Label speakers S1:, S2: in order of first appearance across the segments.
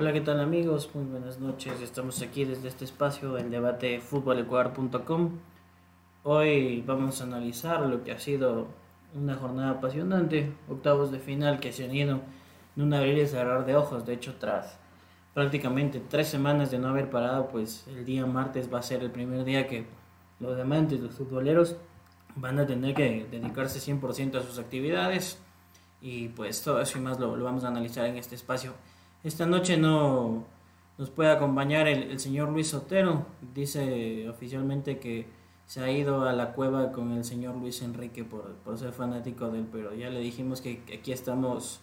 S1: Hola, ¿qué tal amigos? Muy buenas noches. Estamos aquí desde este espacio, el debate futbolecuador.com. Hoy vamos a analizar lo que ha sido una jornada apasionante, octavos de final que se han ido en un abrir y cerrar de ojos. De hecho, tras prácticamente tres semanas de no haber parado, pues el día martes va a ser el primer día que los amantes, los futboleros, van a tener que dedicarse 100% a sus actividades. Y pues todo eso y más lo, vamos a analizar en este espacio. Esta noche no nos puede acompañar el, señor Luis Sotero. Dice oficialmente que se ha ido a la cueva con el señor Luis Enrique por, por ser fanático del pero ya le dijimos que aquí estamos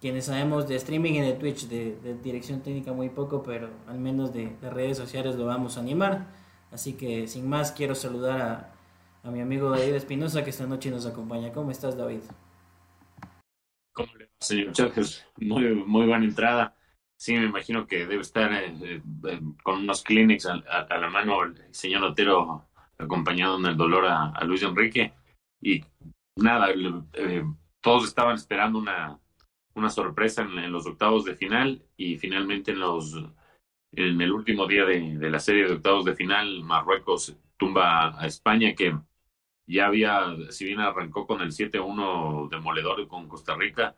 S1: quienes sabemos de streaming y de Twitch, de, dirección técnica muy poco, pero al menos de, redes sociales lo vamos a animar. Así que sin más quiero saludar a, a mi amigo David Espinosa que esta noche nos acompaña. ¿Cómo estás David?
S2: ¿Cómo le Chávez? Muy, muy buena entrada. Sí, me imagino que debe estar eh, eh, con unos clinics a, la mano el señor Otero acompañado en el dolor a, Luis Enrique. Y nada, eh, todos estaban esperando una, una sorpresa en, los octavos de final y finalmente en los en el último día de, de, la serie de octavos de final Marruecos tumba a España que ya había si bien arrancó con el 7-1 demoledor con Costa Rica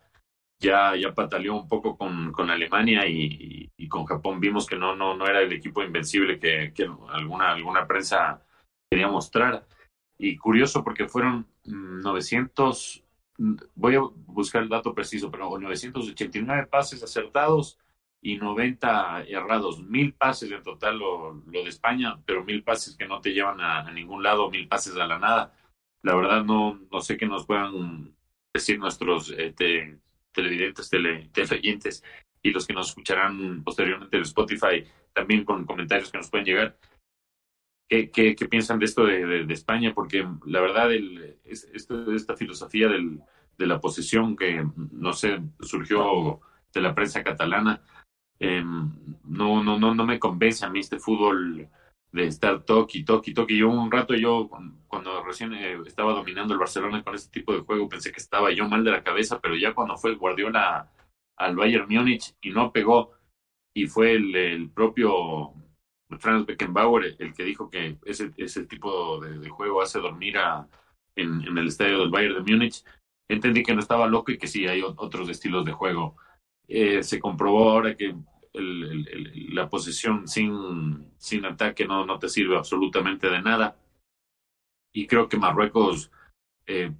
S2: ya ya pataleó un poco con, con Alemania y, y, con Japón vimos que no no no era el equipo invencible que, que alguna alguna prensa quería mostrar y curioso porque fueron 900 voy a buscar el dato preciso, pero 989 pases acertados y 90 errados. Mil pases en total lo, lo de España, pero mil pases que no te llevan a, ningún lado, mil pases a la nada. La verdad no, no sé qué nos puedan decir nuestros eh, televidentes, tele, teleyentes y los que nos escucharán posteriormente en Spotify, también con comentarios que nos pueden llegar. ¿Qué, qué, qué piensan de esto de, de, España? Porque la verdad, el, esto, esta filosofía del, de la posesión que, no sé, surgió de la prensa catalana, eh, no, no, no, no me convence a mí este fútbol de estar toque, toque, toque. Yo un rato, yo cuando recién eh, estaba dominando el Barcelona con este tipo de juego, pensé que estaba yo mal de la cabeza, pero ya cuando fue el Guardiola al Bayern Múnich y no pegó, y fue el, el propio Franz Beckenbauer el que dijo que ese, ese tipo de, juego hace dormir a, en, en, el estadio del Bayern de Múnich, entendí que no estaba loco y que sí hay otros estilos de juego. Eh, se comprobó ahora que el, la posesión sin, sin ataque no, no te sirve absolutamente de nada. Y creo que Marruecos, eh,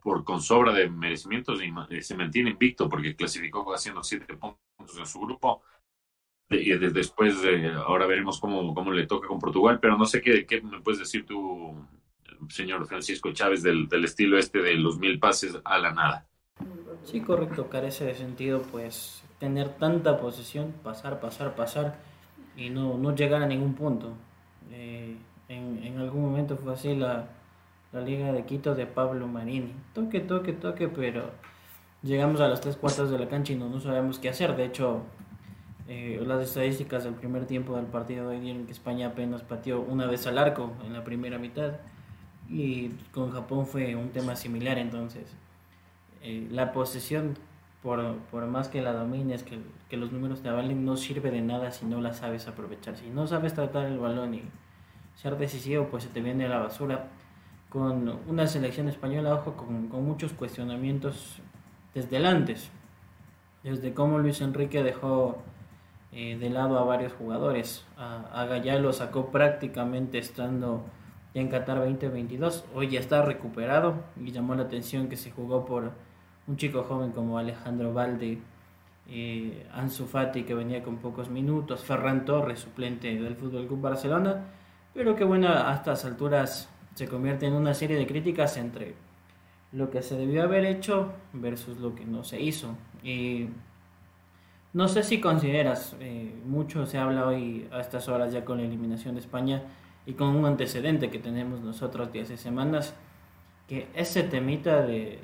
S2: por con sobra de merecimientos, se mantiene invicto porque clasificó haciendo siete puntos en su grupo y después ahora veremos cómo, cómo le toca con Portugal, pero no sé qué, qué me puedes decir tú, señor Francisco Chávez, del, del estilo este de los mil pases a la nada.
S1: Sí, correcto, carece de sentido pues tener tanta posesión, pasar, pasar, pasar y no, no llegar a ningún punto. Eh, en, en, algún momento fue así la, la Liga de Quito de Pablo Marini. Toque, toque, toque, pero llegamos a las tres cuartas de la cancha y no, no sabemos qué hacer. De hecho, eh, las estadísticas del primer tiempo del partido de hoy dieron que España apenas pateó una vez al arco en la primera mitad y con Japón fue un tema similar entonces eh, la posesión por, por, más que la domines que, que, los números te avalen no sirve de nada si no la sabes aprovechar si no sabes tratar el balón y ser decisivo pues se te viene a la basura con una selección española ojo con, con muchos cuestionamientos desde el antes desde cómo Luis Enrique dejó eh, de lado a varios jugadores. A, a lo sacó prácticamente estando en Qatar 2022. Hoy ya está recuperado y llamó la atención que se jugó por un chico joven como Alejandro Valde, eh, Ansu Fati que venía con pocos minutos, Ferran Torres, suplente del Fútbol Club Barcelona, pero que bueno, a estas alturas se convierte en una serie de críticas entre lo que se debió haber hecho versus lo que no se hizo. Y No sé si consideras, eh, mucho se habla hoy a estas horas ya con la eliminación de España y con un antecedente que tenemos nosotros de hace semanas, que ese temita de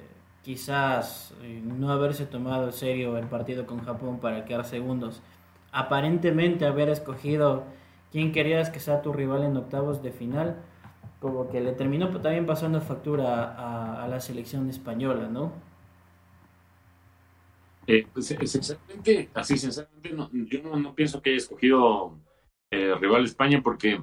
S1: quizás eh, no haberse tomado en serio el partido con Japón para quedar segundos, aparentemente haber escogido quién querías que sea tu rival en octavos de final, como que le terminó también pasando factura a, la selección española, ¿no?
S2: Eh, pues, sinceramente, así, sinceramente, no, yo no, pienso que haya escogido eh, rival España porque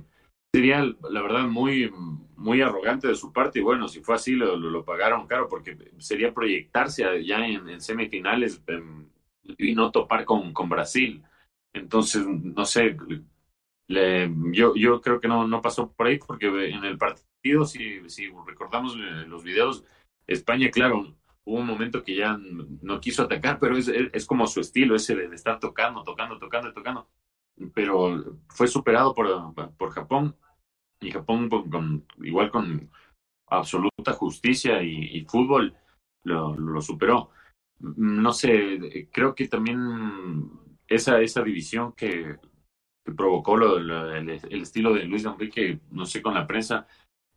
S2: sería, la verdad, muy, muy arrogante de su parte. Y bueno, si fue así, lo, lo, pagaron caro porque sería proyectarse ya en, semifinales em, y no topar con, con Brasil. Entonces, no sé, le, yo, yo creo que no, no pasó por ahí porque en el partido, si, si recordamos eh, los videos, España, claro, hubo un momento que ya no quiso atacar, pero es, es como su estilo, ese de, estar tocando, tocando, tocando, tocando. Pero fue superado por, por Japón y Japón con, igual con absoluta justicia y, fútbol lo, lo, superó. No sé, creo que también esa, esa división que, provocó lo, el, el, estilo de Luis Enrique, no sé, con la prensa,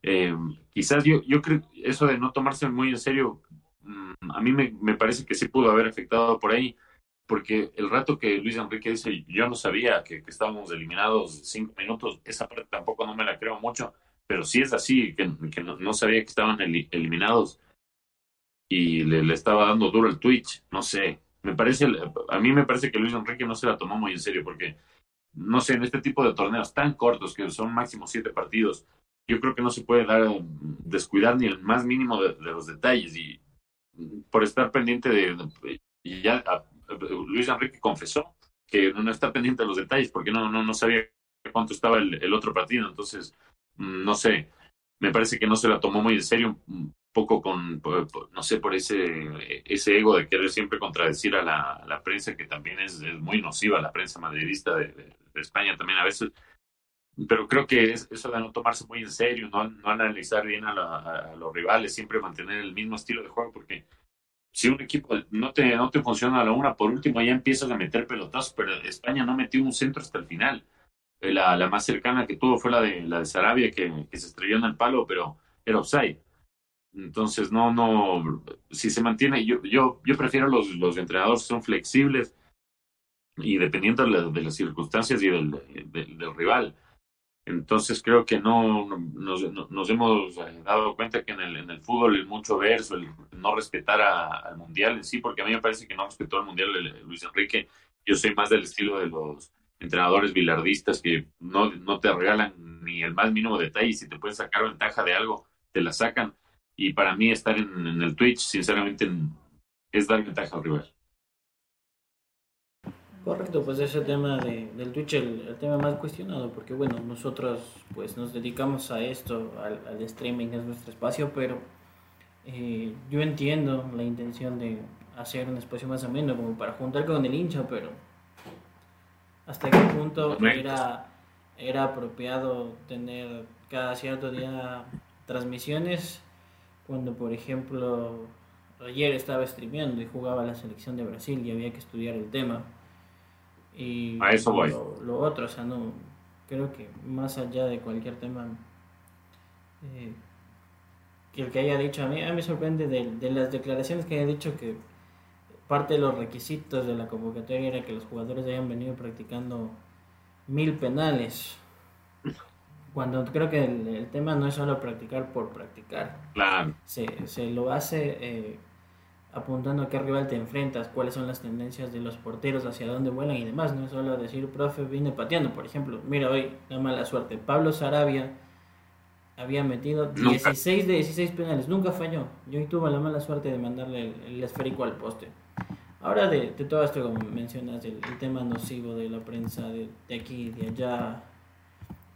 S2: eh, quizás yo, yo creo eso de no tomarse muy en serio Mm, a mí me, me, parece que sí pudo haber afectado por ahí, porque el rato que Luis Enrique dice, yo no sabía que, estábamos eliminados cinco minutos, esa parte tampoco no me la creo mucho, pero si es así, que, no, sabía que estaban eliminados. Y le, estaba dando duro el Twitch, no sé, me parece, a mí me parece que Luis Enrique no se la tomó muy en serio, porque, no sé, en este tipo de torneos tan cortos, que son máximo siete partidos, yo creo que no se puede dar, descuidar ni el más mínimo de los detalles y por estar pendiente de, y ya Luis Enrique confesó que no está pendiente de los detalles porque no, no, no sabía cuánto estaba el, otro partido. Entonces, mm, no sé, me parece que no se la tomó muy en serio, un poco con, no sé, por ese, ese ego de querer siempre contradecir a la, prensa, que también es, muy nociva, la prensa madridista de, España también a veces. Pero creo que es eso de no tomarse muy en serio, no, no analizar bien a, los rivales, siempre mantener el mismo estilo de juego, porque si un equipo no te, no te funciona a la una, por último ya empiezas a meter pelotazos, pero España no metió un centro hasta el final. Eh, la, la más cercana que tuvo fue la de, la de Sarabia, que, se estrelló en el palo, pero era offside. Entonces, no, no, si se mantiene, yo, yo, yo prefiero los, los entrenadores que son flexibles y dependiendo de, las circunstancias y del, del rival. Entonces creo que no nos, nos, hemos eh, dado cuenta que en el, en el fútbol el mucho verso, el no respetar al mundial en sí, porque a mí me parece que no respetó al mundial Luis Enrique. Yo soy más del estilo de los entrenadores bilardistas que no, no te regalan ni el más mínimo detalle si te pueden sacar ventaja de algo, te la sacan. Y para mí estar en el Twitch, sinceramente, es dar ventaja al rival.
S1: Correcto, pues ese tema de, del Twitch, el, el, tema más cuestionado, porque bueno, nosotros pues nos dedicamos a esto, al, al streaming es nuestro espacio, pero eh, yo entiendo la intención de hacer un espacio más ameno, como para juntar con el hincha, pero hasta qué punto era, era apropiado tener cada cierto día transmisiones, cuando por ejemplo ayer estaba streameando y jugaba la selección de Brasil y había que estudiar el tema y
S2: a eso voy.
S1: Lo, otro, o sea, no, creo que más allá de cualquier tema, eh, que el que haya dicho, a mí, a mí me sorprende de, de, las declaraciones que haya dicho que parte de los requisitos de la convocatoria era que los jugadores hayan venido practicando mil penales. Cuando creo que el, tema no es solo practicar por practicar.
S2: Claro.
S1: Se, se lo hace eh, apuntando a qué rival te enfrentas, cuáles son las tendencias de los porteros, hacia dónde vuelan y demás. No es solo decir, profe, vine pateando, por ejemplo. Mira, hoy, la mala suerte. Pablo Sarabia había metido 16 de 16 penales, nunca falló. Yo tuve la mala suerte de mandarle el, esférico al poste. Ahora de, todo esto, como mencionas, el, tema nocivo de la prensa de, de aquí y de allá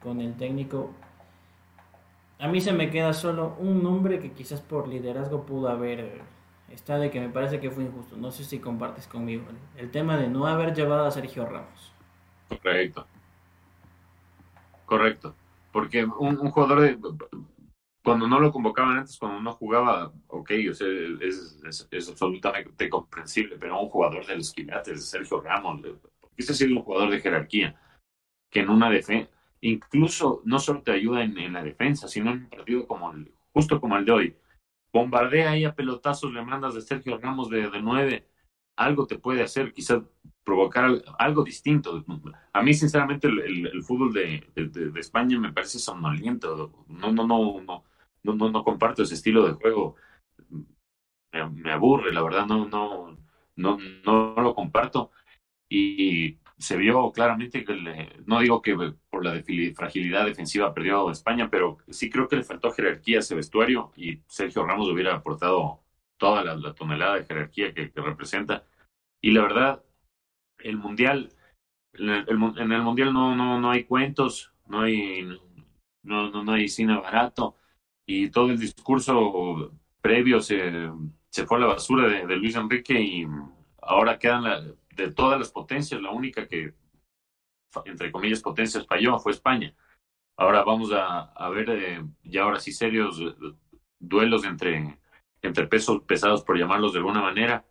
S1: con el técnico, a mí se me queda solo un nombre que quizás por liderazgo pudo haber está de que me parece que fue injusto. No sé si compartes conmigo el tema de no haber llevado a Sergio Ramos.
S2: Correcto. Correcto. Porque un, jugador de, cuando no lo convocaban antes, cuando no jugaba, ok, o sea, es, absolutamente comprensible, pero un jugador de los quilates, Sergio Ramos, es un jugador de jerarquía, que en una defensa, incluso no solo te ayuda en, la defensa, sino en un partido como el, justo como el de hoy, bombardea ahí a pelotazos, le mandas de Sergio Ramos de, de nueve, algo te puede hacer, quizás provocar algo distinto. A mí, sinceramente, el, fútbol de, de, España me parece somnoliento. No, no, no, no, no, no, no comparto ese estilo de juego. Me, aburre, la verdad, no, no, no, no lo comparto. Y se vio claramente que, no digo que por la fragilidad defensiva perdió España, pero sí creo que le faltó jerarquía a ese vestuario y Sergio Ramos hubiera aportado toda la, tonelada de jerarquía que, representa. Y la verdad, el Mundial, en el, Mundial no, no, no hay cuentos, no hay, no, no, no hay cine barato y todo el discurso previo se, se fue a la basura de, Luis Enrique y ahora quedan de todas las potencias, la única que, entre comillas, potencias falló fue España. Ahora vamos a, a ver eh, ya ahora sí serios eh, duelos entre, entre pesos pesados, por llamarlos de alguna manera.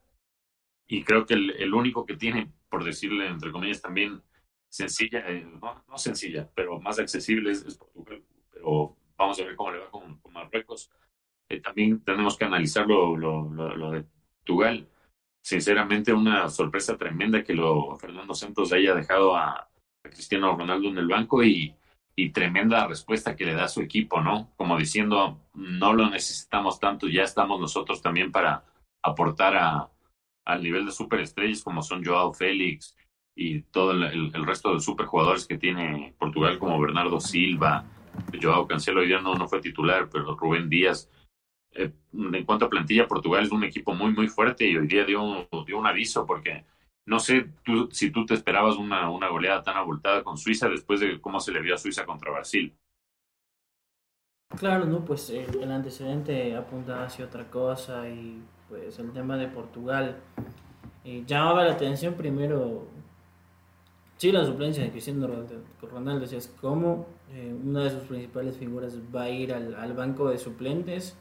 S2: Y creo que el, único que tiene, por decirle entre comillas, también sencilla, eh, no, sencilla, pero más accesible es, Portugal. Pero vamos a ver cómo le va con, Marruecos. Eh, también tenemos que analizar lo, lo, de Portugal. Sinceramente, una sorpresa tremenda que lo Fernando Santos haya dejado a, Cristiano Ronaldo en el banco y, y tremenda respuesta que le da su equipo, ¿no? Como diciendo, no lo necesitamos tanto, ya estamos nosotros también para aportar a, al nivel de superestrellas como son Joao Félix y todo el, resto de superjugadores que tiene Portugal como Bernardo Silva, Joao Cancelo hoy día no, no fue titular, pero Rubén Díaz. Eh, en cuanto a plantilla, Portugal es un equipo muy, muy fuerte y hoy día dio, dio un aviso porque no sé si tú te esperabas una, una goleada tan abultada con Suiza después de cómo se le vio a Suiza contra Brasil.
S1: Claro, no, pues el, antecedente apunta hacia otra cosa y pues el tema de Portugal. Eh, llamaba la atención primero Sí, la suplencia de Cristiano Ronaldo, es como eh, una de sus principales figuras va a ir al, banco de suplentes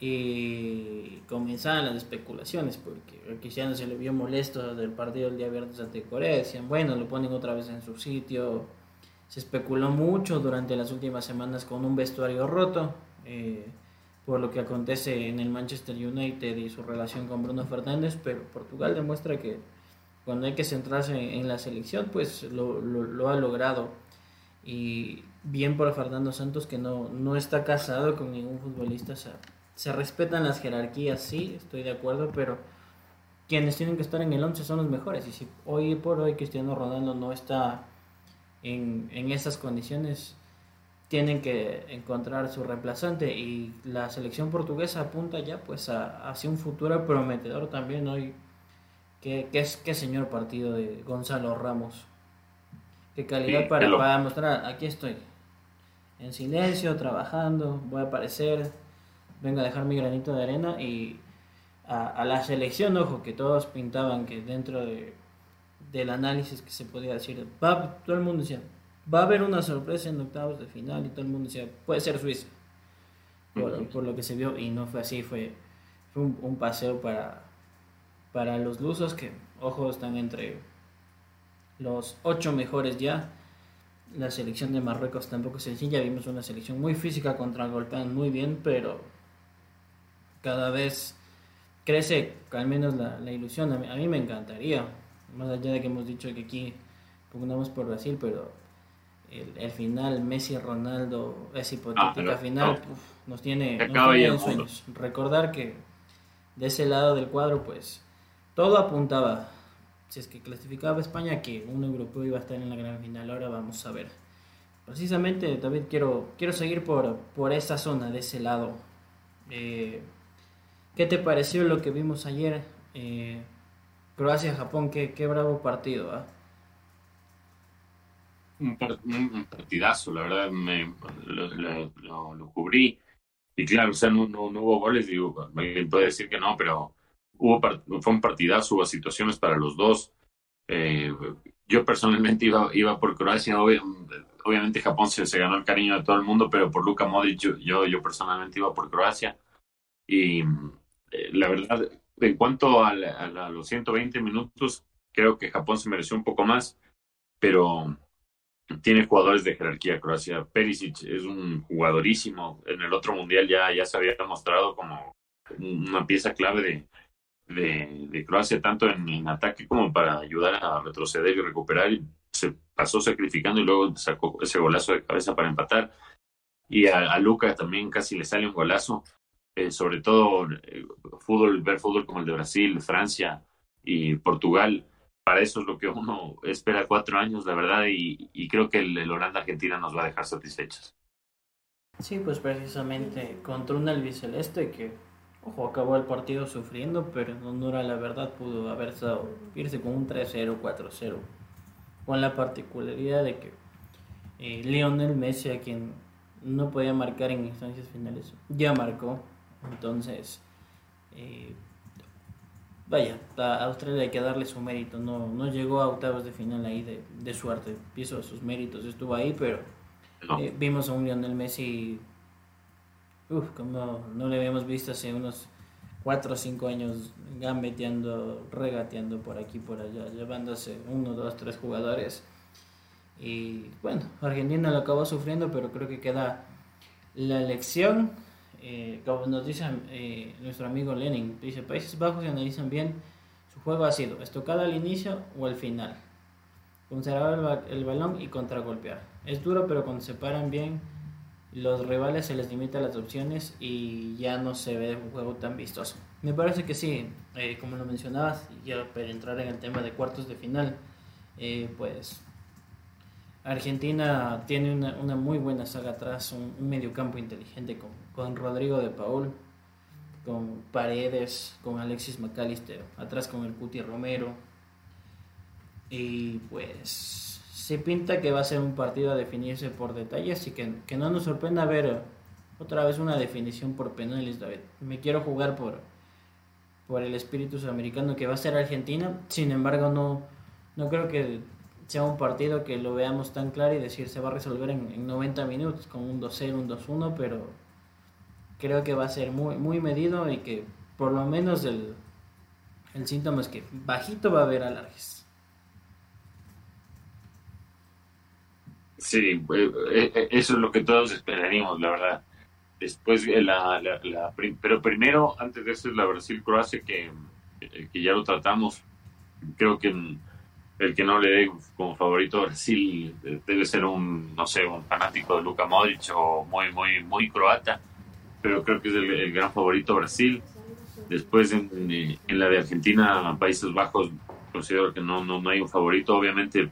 S1: y comenzaban las especulaciones porque Cristiano se le vio molesto del partido del día viernes ante Corea, decían bueno, lo ponen otra vez en su sitio, se especuló mucho durante las últimas semanas con un vestuario roto, eh, por lo que acontece en el Manchester United y su relación con Bruno Fernández, pero Portugal demuestra que cuando hay que centrarse en la selección, pues lo, lo, ha logrado. Y bien por Fernando Santos que no, no está casado con ningún futbolista. Se respetan las jerarquías, sí, estoy de acuerdo, pero quienes tienen que estar en el 11 son los mejores. Y si hoy por hoy Cristiano Ronaldo no está en, en esas condiciones, tienen que encontrar su reemplazante. Y la selección portuguesa apunta ya pues a, hacia un futuro prometedor también hoy Qué, qué, qué señor partido de Gonzalo Ramos. Qué calidad para, para mostrar, aquí estoy. En silencio, trabajando, voy a aparecer, vengo a dejar mi granito de arena y a, la selección, ojo, que todos pintaban que dentro de, del análisis que se podía decir, va, todo el mundo decía, va a haber una sorpresa en octavos de final y todo el mundo decía, puede ser Suiza. Por, lo que se vio y no fue así, fue, fue un paseo para, para los lusos que, ojo, están entre los ocho mejores ya. La selección de Marruecos tampoco es sencilla. Vimos una selección muy física contra golpean muy bien, pero cada vez crece al menos la, ilusión. A mí, me encantaría, más allá de que hemos dicho que aquí pugnamos por Brasil, pero el, final Messi-Ronaldo, esa hipotética ah, final, nos tiene, nos tiene en sueños. Recordar que de ese lado del cuadro, pues todo apuntaba, si es que clasificaba España, que un europeo iba a estar en la gran final. Ahora vamos a ver. Precisamente, David, quiero, quiero seguir por, por esa zona, de ese lado. Eh, ¿Qué te pareció lo que vimos ayer? Eh, Croacia-Japón, qué, qué bravo partido. ¿ah?
S2: Un, partidazo, la verdad, me, lo, cubrí. Y claro, o sea, no, no, no hubo goles, digo, alguien puede decir que no, pero hubo fue un partidazo, hubo situaciones para los dos. Eh, yo personalmente iba, iba por Croacia, obviamente Japón se, se, ganó el cariño de todo el mundo, pero por Luka Modric yo, yo, personalmente iba por Croacia. Y eh, la verdad, en cuanto a, los 120 minutos, creo que Japón se mereció un poco más, pero tiene jugadores de jerarquía Croacia. Perisic es un jugadorísimo. En el otro mundial ya, ya se había mostrado como una pieza clave de, de, Croacia, tanto en, ataque como para ayudar a retroceder y recuperar. se pasó sacrificando y luego sacó ese golazo de cabeza para empatar. Y a, Luca también casi le sale un golazo. Eh, sobre todo eh, fútbol, ver fútbol como el de Brasil, Francia y Portugal. Para eso es lo que uno espera cuatro años, la verdad, y, creo que el, el Holanda-Argentina nos va a dejar satisfechos.
S1: Sí, pues precisamente contra un albiceleste que Ojo, acabó el partido sufriendo, pero en honor a la verdad pudo haber estado irse con un 3-0, 4-0. Con la particularidad de que eh, Lionel Messi, a quien no podía marcar en instancias finales, ya marcó. Entonces, eh, vaya, a Australia hay que darle su mérito. No, no llegó a octavos de final ahí de, de suerte. Piso sus méritos, estuvo ahí, pero eh, vimos a un Lionel Messi Uf, como no le habíamos visto hace unos 4 o 5 años gambeteando, regateando por aquí por allá, llevándose uno, dos, tres jugadores. Y bueno, Argentina lo acabó sufriendo, pero creo que queda la elección. Eh, como nos dice eh, nuestro amigo Lenin, dice Países Bajos analizan bien su juego ha sido estocada al inicio o al final. Conservar el, el balón y contragolpear. Es duro, pero cuando se paran bien los rivales se les limita las opciones y ya no se ve un juego tan vistoso. Me parece que sí, eh, como lo mencionabas, ya para entrar en el tema de cuartos de final, eh, pues Argentina tiene una, una, muy buena saga atrás, un, un mediocampo inteligente con, con, Rodrigo de Paul, con Paredes, con Alexis McAllister, atrás con el Cuti Romero. Y pues se pinta que va a ser un partido a definirse por detalles y que, que no nos sorprenda ver otra vez una definición por penales, David. Me quiero jugar por, por el espíritu sudamericano que va a ser Argentina. Sin embargo, no, no creo que sea un partido que lo veamos tan claro y decir se va a resolver en, en 90 minutos con un 2-0, un 2-1, pero creo que va a ser muy, muy medido y que por lo menos el, el síntoma es que bajito va a haber alargues.
S2: Sí, eh, eh, eso es lo que todos esperaríamos, la verdad. Después, eh, la, la, pero primero, antes de eso, es la Brasil-Croacia, que, que ya lo tratamos. Creo que el que no le dé como favorito a Brasil debe ser un, no sé, un fanático de Luka Modric o muy, muy, muy croata, pero creo que es el, gran favorito Brasil. Después, en, la de Argentina, Países Bajos, considero que no, no, no hay un favorito. Obviamente,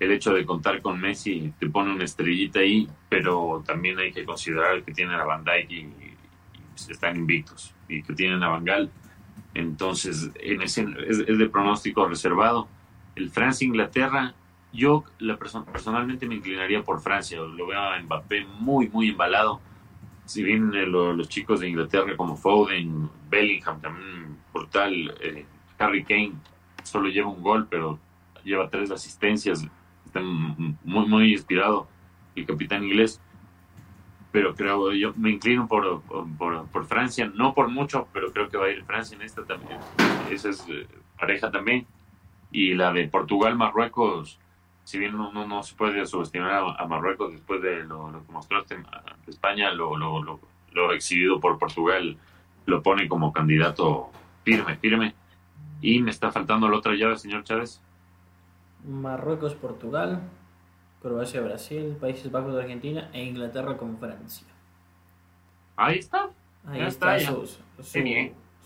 S2: el hecho de contar con Messi te pone una estrellita ahí, pero también hay que considerar que tienen a Van Dijk y, están invictos y que tienen a Bangal. Entonces, en ese, es, de pronóstico reservado. El Francia-Inglaterra, yo personalmente me inclinaría por Francia. Lo veo a Mbappé muy, muy embalado. Si bien eh, los chicos de Inglaterra como Foden, Bellingham también brutal, eh, Harry Kane solo lleva un gol, pero lleva tres asistencias está muy, muy inspirado el capitán inglés. Pero creo, yo me inclino por, por, Francia, no por mucho, pero creo que va a ir Francia en esta también. Esa es eh, pareja también. Y la de Portugal-Marruecos, si bien no, no, se puede subestimar a, Marruecos después de lo, que mostró este, España, lo, lo, lo, lo exhibido por Portugal, lo pone como candidato firme, firme. Y me está faltando la otra llave, señor Chávez.
S1: Marruecos, Portugal, Croacia, Brasil, Países Bajos, Argentina e Inglaterra con Francia.
S2: Ahí está.
S1: Ahí está, Su,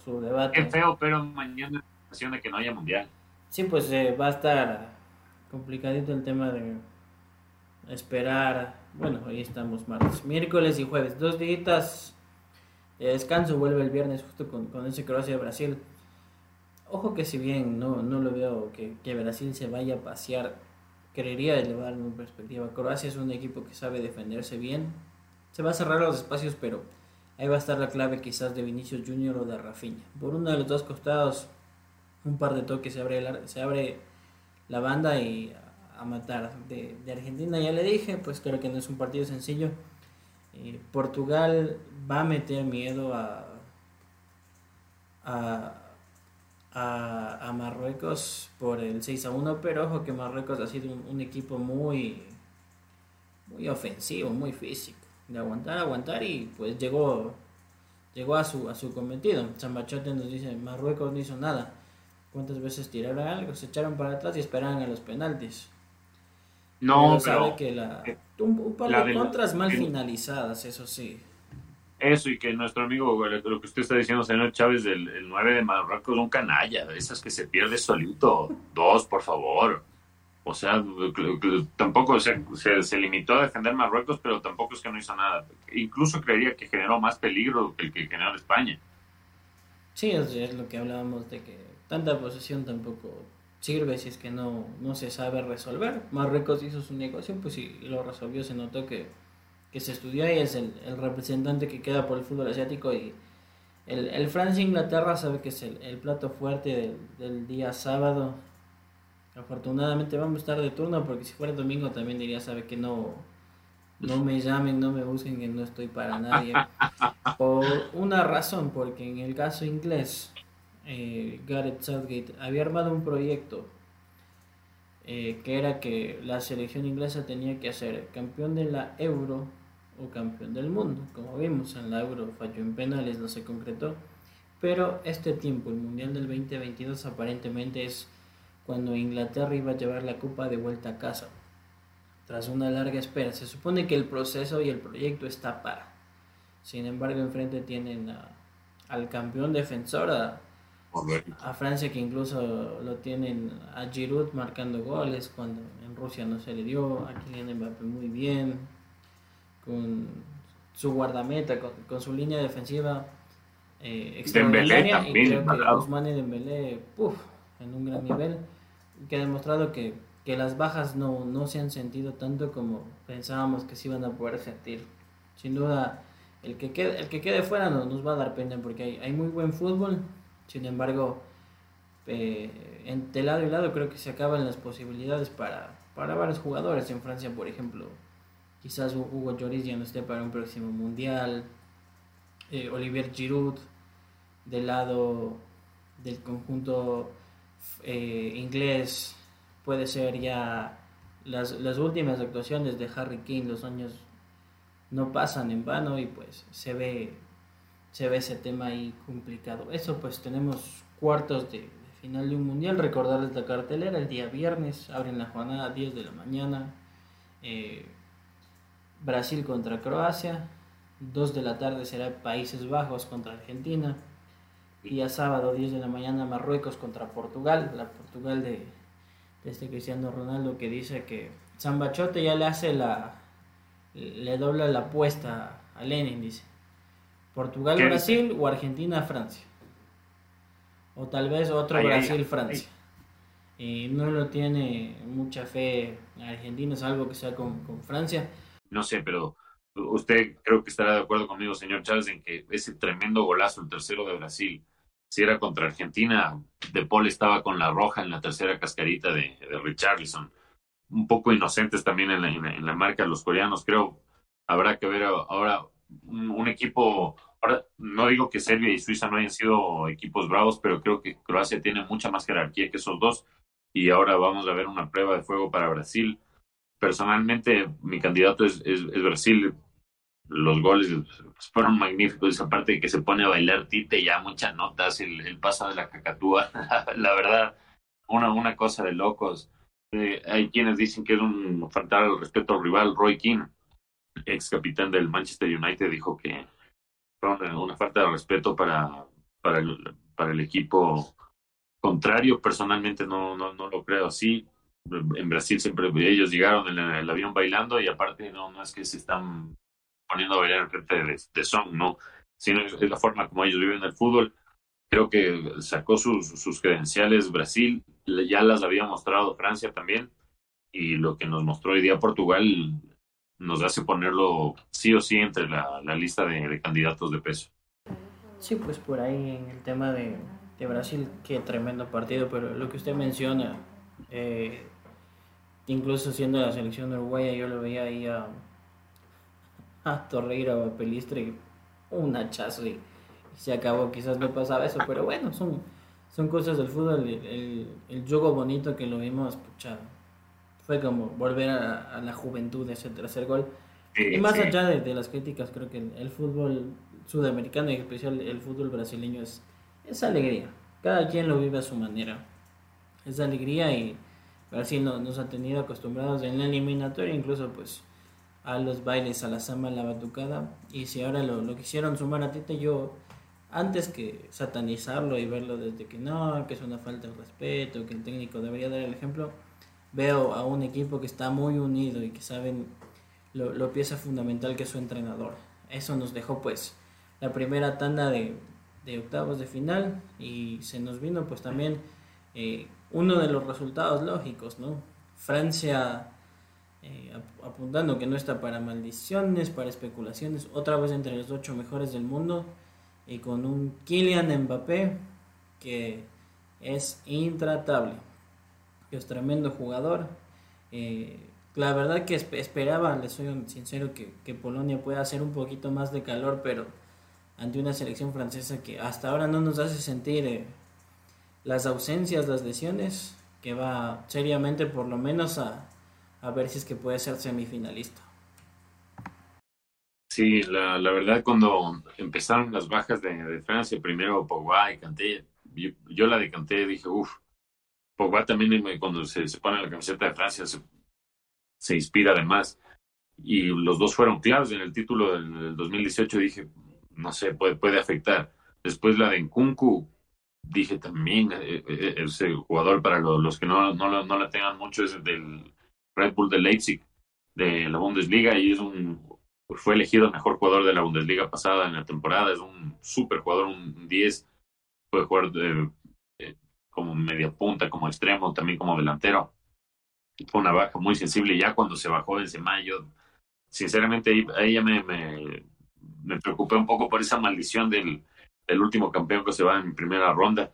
S1: su, debate.
S2: Qué feo, pero mañana de que no haya mundial.
S1: Sí, pues eh, va a estar complicadito el tema de esperar. Bueno, ahí estamos martes, miércoles y jueves. Dos días de descanso. Vuelve el viernes justo con, con ese Croacia-Brasil. Ojo que si bien no, no lo veo que, que Brasil se vaya a pasear, creería elevar mi perspectiva. Croacia es un equipo que sabe defenderse bien. Se va a cerrar los espacios, pero ahí va a estar la clave quizás de Vinicius Junior o de Rafinha. Por uno de los dos costados, un par de toques se abre la, se abre la banda y matar. De, Argentina ya le dije, pues creo que no es un partido sencillo. Eh, Portugal va a meter miedo a, a, a, Marruecos por el 6 a 1, pero ojo que Marruecos ha sido un, equipo muy, muy ofensivo, muy físico. De aguantar, aguantar y pues llegó, llegó a, su, a su cometido. Zambachote nos dice, Marruecos no hizo nada cuántas veces tiraron algo, se echaron para atrás y esperaban a los penaltis. No, pero, sabe que la, eh, un, par de, contras mal finalizadas, eso sí.
S2: Eso, y que nuestro amigo, lo que usted está diciendo, señor Chávez, del el 9 de Marruecos, un canalla, esas que se pierde solito. Dos, por favor. O sea, tampoco se, se, limitó a defender Marruecos, pero tampoco es que no hizo nada. Incluso creería que generó más peligro que el que generó España.
S1: Sí, es lo que hablábamos de que tanta posesión tampoco sirve si es que no, no se sabe resolver. Marruecos hizo su negocio, pues sí, lo resolvió, se notó que, se estudió y es el, representante que queda por el fútbol asiático y el, el Francia-Inglaterra sabe que es el, plato fuerte del, día sábado. Afortunadamente vamos a estar de turno porque si fuera domingo también diría, sabe que no, no me llamen, no me busquen, que no estoy para nadie. Por una razón, porque en el caso inglés eh, Gareth Southgate había armado un proyecto eh, que era que la selección inglesa tenía que hacer campeón de la Euro o campeón del mundo. Como vimos en la Euro falló en penales, no se concretó. Pero este tiempo, el Mundial del 2022, aparentemente es cuando Inglaterra iba a llevar la copa de vuelta a casa. Tras una larga espera, se supone que el proceso y el proyecto está para. Sin embargo, enfrente tienen al campeón defensor, a, a Francia que incluso lo tienen a Giroud marcando goles cuando en Rusia no se le dio, a Kylian Mbappé muy bien, con su guardameta, con, su línea defensiva eh, extraordinaria y creo que Ousmane Dembélé puff, en un gran nivel que ha demostrado que, que las bajas no, no, se han sentido tanto como pensábamos que se iban a poder sentir. Sin duda, el que quede, el que quede fuera no, nos va a dar pena porque hay, hay muy buen fútbol sin embargo, eh, entre lado y lado creo que se acaban las posibilidades para, para varios jugadores. En Francia, por ejemplo, quizás Hugo Lloris ya no esté para un próximo mundial. Eh, Olivier Giroud, del lado del conjunto eh, inglés, puede ser ya las, las últimas actuaciones de Harry Kane, los años no pasan en vano y pues se ve se ve ese tema ahí complicado. Eso pues tenemos cuartos de, final de un mundial. Recordarles la cartelera el día viernes, abren la jornada a 10 de la mañana. Eh, Brasil contra Croacia. 2 de la tarde será Países Bajos contra Argentina. Y a sábado 10 de la mañana Marruecos contra Portugal. La Portugal de, este Cristiano Ronaldo que dice que Zambachote ya le hace la... le dobla la apuesta a Lenin, dice. Portugal-Brasil o Argentina-Francia. O tal vez otro Brasil-Francia. Y no lo tiene mucha fe Argentina, es algo que sea con, con Francia.
S2: No sé, pero usted creo que estará de acuerdo conmigo, señor Charles, en que ese tremendo golazo, el tercero de Brasil, si era contra Argentina, De Paul estaba con la roja en la tercera cascarita de, de Richarlison. Un poco inocentes también en la, en la, marca los coreanos, creo. Habrá que ver ahora un, equipo, ahora no digo que Serbia y Suiza no hayan sido equipos bravos, pero creo que Croacia tiene mucha más jerarquía que esos dos y ahora vamos a ver una prueba de fuego para Brasil. Personalmente, mi candidato es, es, Brasil. Los goles fueron magníficos, esa parte de que se pone a bailar Tite, ya muchas notas, el, el paso de la cacatúa, la verdad, una, una cosa de locos. Eh, hay quienes dicen que es un faltar al respeto al rival, Roy King ex capitán del Manchester United, dijo que fue una, falta de respeto para, para, el, equipo contrario. Personalmente no, no, no lo creo así. En Brasil siempre ellos llegaron en el, avión bailando y aparte no, no es que se están poniendo a bailar en frente de, de Song, no, sino es, la forma como ellos viven el fútbol. Creo que sacó sus, sus credenciales Brasil, ya las había mostrado Francia también, y lo que nos mostró hoy día Portugal nos hace ponerlo sí o sí entre la, lista de, candidatos de peso.
S1: Sí, pues por ahí en el tema de, Brasil, qué tremendo partido, pero lo que usted menciona, eh, incluso siendo la selección uruguaya, yo lo veía ahí a, Torreira o a Pelistre, un hachazo y, se acabó. Quizás no pasaba eso, pero bueno, son, son cosas del fútbol. El, el, juego bonito que lo vimos, pucha, fue como volver a, la juventud ese tercer gol. y más allá de, las críticas, creo que el, fútbol sudamericano y en especial el fútbol brasileño es, es alegría. Cada quien lo vive a su manera. Es alegría y Brasil nos ha tenido acostumbrados en la eliminatoria, incluso pues a los bailes, a la samba, a la batucada. Y si ahora lo, lo quisieron sumar a Tite, yo antes que satanizarlo y verlo desde que no, que es una falta de respeto, que el técnico debería dar el ejemplo, veo a un equipo que está muy unido y que saben lo, pieza fundamental que es su entrenador. Eso nos dejó pues la primera tanda de, de octavos de final y se nos vino pues también eh, uno de los resultados lógicos, ¿no? Francia eh, apuntando que no está para maldiciones, para especulaciones, otra vez entre los ocho mejores del mundo y con un Kylian Mbappé que es intratable, que es tremendo jugador. Eh, la verdad que esperaba, les soy sincero, que, Polonia pueda hacer un poquito más de calor, pero ante una selección francesa que hasta ahora no nos hace sentir eh, las ausencias, las lesiones, que va seriamente por lo menos a, a ver si es que puede ser semifinalista.
S2: Sí, la, la verdad cuando empezaron las bajas de, Francia, primero Pogba y Canté, yo, la de Canté dije, uff, Pogba también cuando se, pone la camiseta de Francia se, inspira además. Y los dos fueron claros en el título del 2018, dije, no sé, puede, afectar. Después la de Nkunku, dije también, eh, eh, ese jugador para los, que no, no, no la tengan mucho es del Red Bull de Leipzig, de la Bundesliga, y es un, fue elegido el mejor jugador de la Bundesliga pasada en la temporada, es un super jugador, un 10, puede jugar de, eh, como media punta, como extremo, también como delantero. Fue una baja muy sensible ya cuando se bajó en mayo. Sinceramente, ahí ya me, me, me preocupé un poco por esa maldición del, del último campeón que se va en primera ronda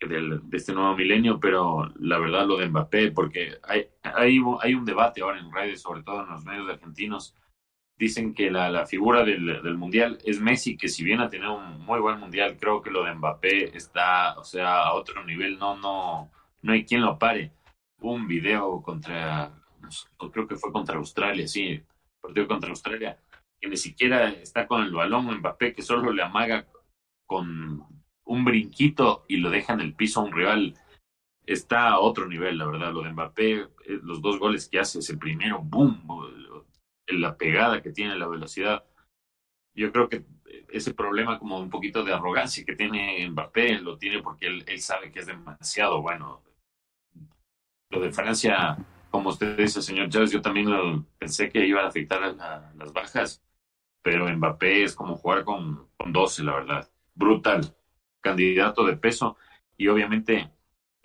S2: del, de este nuevo milenio, pero la verdad lo de Mbappé, porque hay, hay, hay un debate ahora en redes, sobre todo en los medios argentinos, dicen que la, la figura del, del, Mundial es Messi, que si bien ha tenido un muy buen Mundial, creo que lo de Mbappé está, o sea, a otro nivel, no, no, no hay quien lo pare. Un video contra, creo que fue contra Australia, sí, partido contra Australia, que ni siquiera está con el balón Mbappé, que solo le amaga con un brinquito y lo deja en el piso a un rival. Está a otro nivel, la verdad. Lo de Mbappé, eh, los dos goles que hace, ese primero, boom, la pegada que tiene, la velocidad. Yo creo que ese problema como un poquito de arrogancia que tiene Mbappé lo tiene porque él, sabe que es demasiado bueno. Lo de Francia, como usted dice, señor Chávez, yo también pensé que iba a afectar las bajas, pero Mbappé es como jugar con, con 12, la verdad. Brutal. Candidato de peso. Y obviamente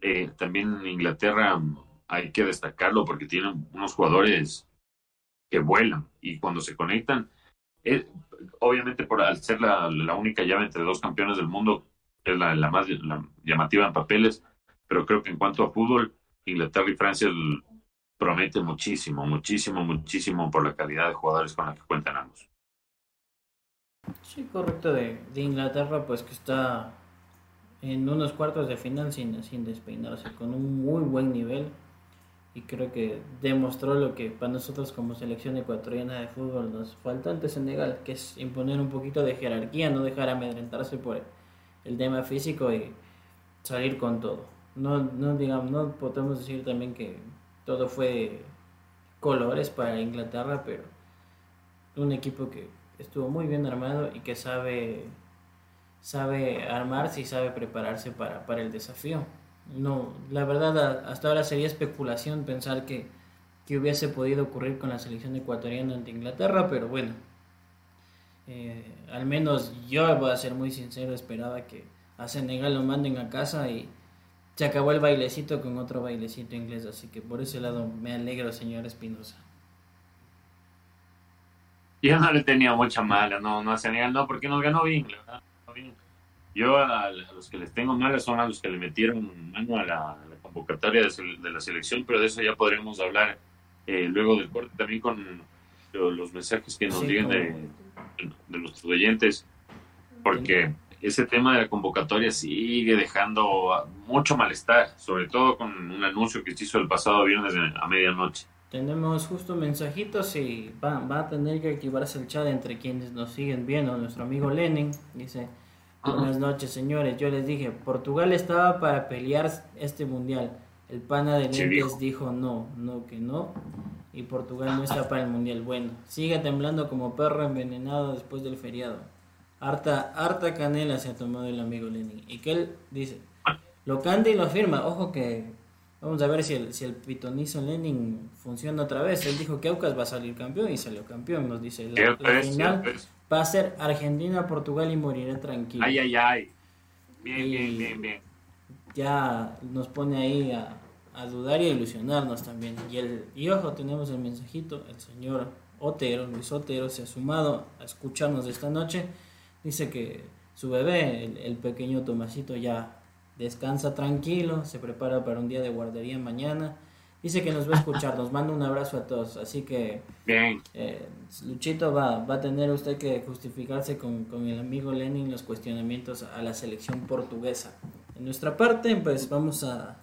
S2: eh, también en Inglaterra hay que destacarlo porque tienen unos jugadores que vuelan y cuando se conectan, eh, obviamente por al ser la, la, única llave entre dos campeones del mundo, es la, la más llamativa en papeles, pero creo que en cuanto a fútbol, Inglaterra y Francia prometen muchísimo, muchísimo, muchísimo por la calidad de jugadores con la que cuentan ambos.
S1: Sí, correcto, de, de Inglaterra, pues que está en unos cuartos de final sin, sin despeinarse, con un muy buen nivel y creo que demostró lo que para nosotros como selección ecuatoriana de fútbol nos falta ante Senegal, que es imponer un poquito de jerarquía, no dejar amedrentarse por el tema físico y salir con todo. No, no digamos, no podemos decir también que todo fue colores para Inglaterra, pero un equipo que estuvo muy bien armado y que sabe sabe armarse y sabe prepararse para, para el desafío. No, la verdad hasta ahora sería especulación pensar que, que hubiese podido ocurrir con la selección ecuatoriana ante Inglaterra, pero bueno, eh, al menos yo voy a ser muy sincero, esperaba que a Senegal lo manden a casa y se acabó el bailecito con otro bailecito inglés, así que por ese lado me alegro, señor Espinosa.
S2: Yo no le tenía mucha mala, no, no a Senegal, no, porque nos ganó bien, Yo a, los que les tengo malas son a los que le metieron mano a la, convocatoria de, la selección, pero de eso ya podremos hablar eh, luego del corte también con los mensajes que nos lleguen de, de, nuestros oyentes, porque ese tema de la convocatoria sigue dejando mucho malestar, sobre todo con un anuncio que se hizo el pasado viernes a medianoche.
S1: Tenemos justo mensajitos y va, va a tener que activarse el chat entre quienes nos siguen viendo. Nuestro amigo Lenin dice, buenas noches señores, yo les dije, Portugal estaba para pelear este mundial. El pana de lentes dijo no, no que no. Y Portugal no está para el mundial. Bueno, sigue temblando como perro envenenado después del feriado. Harta, harta canela se ha tomado el amigo Lenin. Y que él dice, lo canta y lo afirma. Ojo que Vamos a ver si el, si el pitonizo Lenin funciona otra vez. Él dijo que Aucas va a salir campeón y salió campeón, nos dice. La, final va a ser Argentina, Portugal y moriré tranquilo.
S2: Ay, ay, ay. Bien, bien, bien, bien.
S1: Ya nos pone ahí a, a, dudar y a ilusionarnos también. Y, el, y ojo, tenemos el mensajito. El señor Otero, Luis Otero, se ha sumado a escucharnos esta noche. Dice que su bebé, el, el pequeño Tomasito, ya descansa tranquilo, se prepara para un día de guardería mañana. Dice que nos va a escuchar, nos manda un abrazo a todos. Así que,
S2: Bien.
S1: Eh, Luchito, va, va a tener usted que justificarse con, con, el amigo Lenin los cuestionamientos a la selección portuguesa. En nuestra parte, pues vamos a,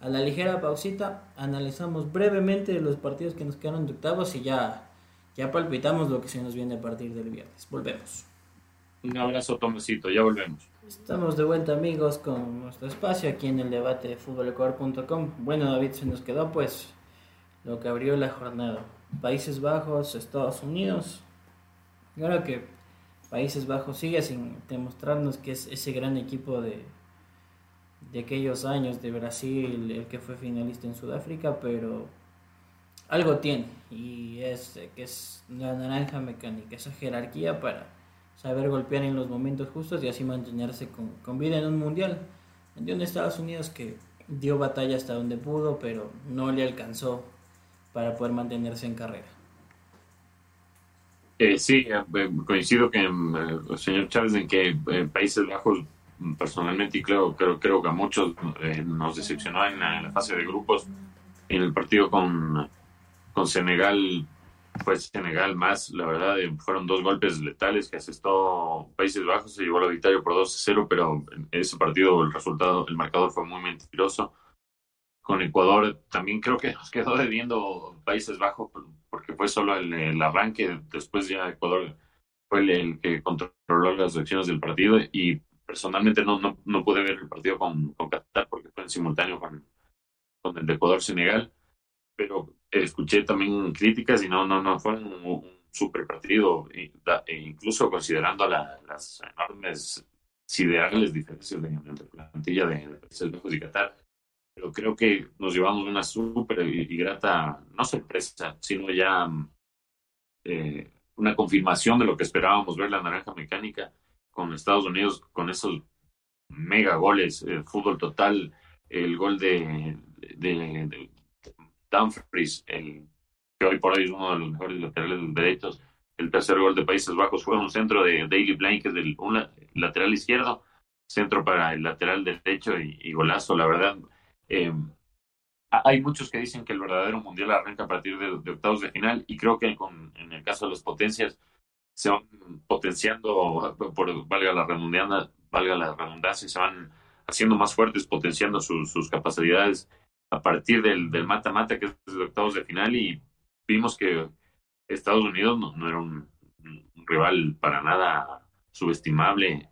S1: a la ligera pausita. Analizamos brevemente los partidos que nos quedaron de octavos y ya, ya palpitamos lo que se nos viene a partir del viernes. Volvemos.
S2: Un abrazo, Tomasito, ya volvemos.
S1: Estamos de vuelta amigos con nuestro espacio aquí en el debate de fútbolecuador.com. Bueno David, se nos quedó pues lo que abrió la jornada. Países Bajos, Estados Unidos. Ahora que Países Bajos sigue sin demostrarnos que es ese gran equipo de, de aquellos años de Brasil, el que fue finalista en Sudáfrica, pero algo tiene y es que es la naranja mecánica, esa jerarquía para saber golpear en los momentos justos y así mantenerse con, vida en un mundial. De un Estados Unidos que dio batalla hasta donde pudo, pero no le alcanzó para poder mantenerse en carrera.
S2: Eh, sí, eh, eh, coincido con el señor Chávez en que Países Bajos, personalmente, y creo, creo, creo que a muchos nos decepcionó en la, fase de grupos, en el partido con, con Senegal fue Senegal más, la verdad, eh, fueron dos golpes letales que asestó Países Bajos, se llevó la victoria por 2-0, pero en ese partido el resultado, el marcador fue muy mentiroso. Con Ecuador también creo que nos quedó debiendo Países Bajos porque fue solo el, arranque, después ya Ecuador fue el, que controló las acciones del partido y personalmente no, no, no pude ver el partido con, con Qatar porque fue en simultáneo con, con el de Ecuador-Senegal, pero escuché también críticas y no, no, no fue un, super partido, e incluso considerando las enormes siderales diferencias de, entre plantilla de, Países Bajos y Qatar. Pero creo que nos llevamos una súper y, grata, no sorpresa, sino ya eh, una confirmación de lo que esperábamos ver la naranja mecánica con Estados Unidos, con esos mega goles, el fútbol total, el gol de, de, Dumfries, el, que hoy por hoy es uno de los mejores laterales derechos. El tercer gol de Países Bajos fue un centro de Daily es del un lateral izquierdo, centro para el lateral derecho y, golazo, la verdad. Eh, hay muchos que dicen que el verdadero mundial arranca a partir de, octavos de final y creo que con, en el caso de las potencias se van potenciando, por, valga la redundancia, valga la redundancia, se van haciendo más fuertes, potenciando sus capacidades a partir del mata-mata, que es de octavos de final, y vimos que Estados Unidos no, era un, rival para nada subestimable,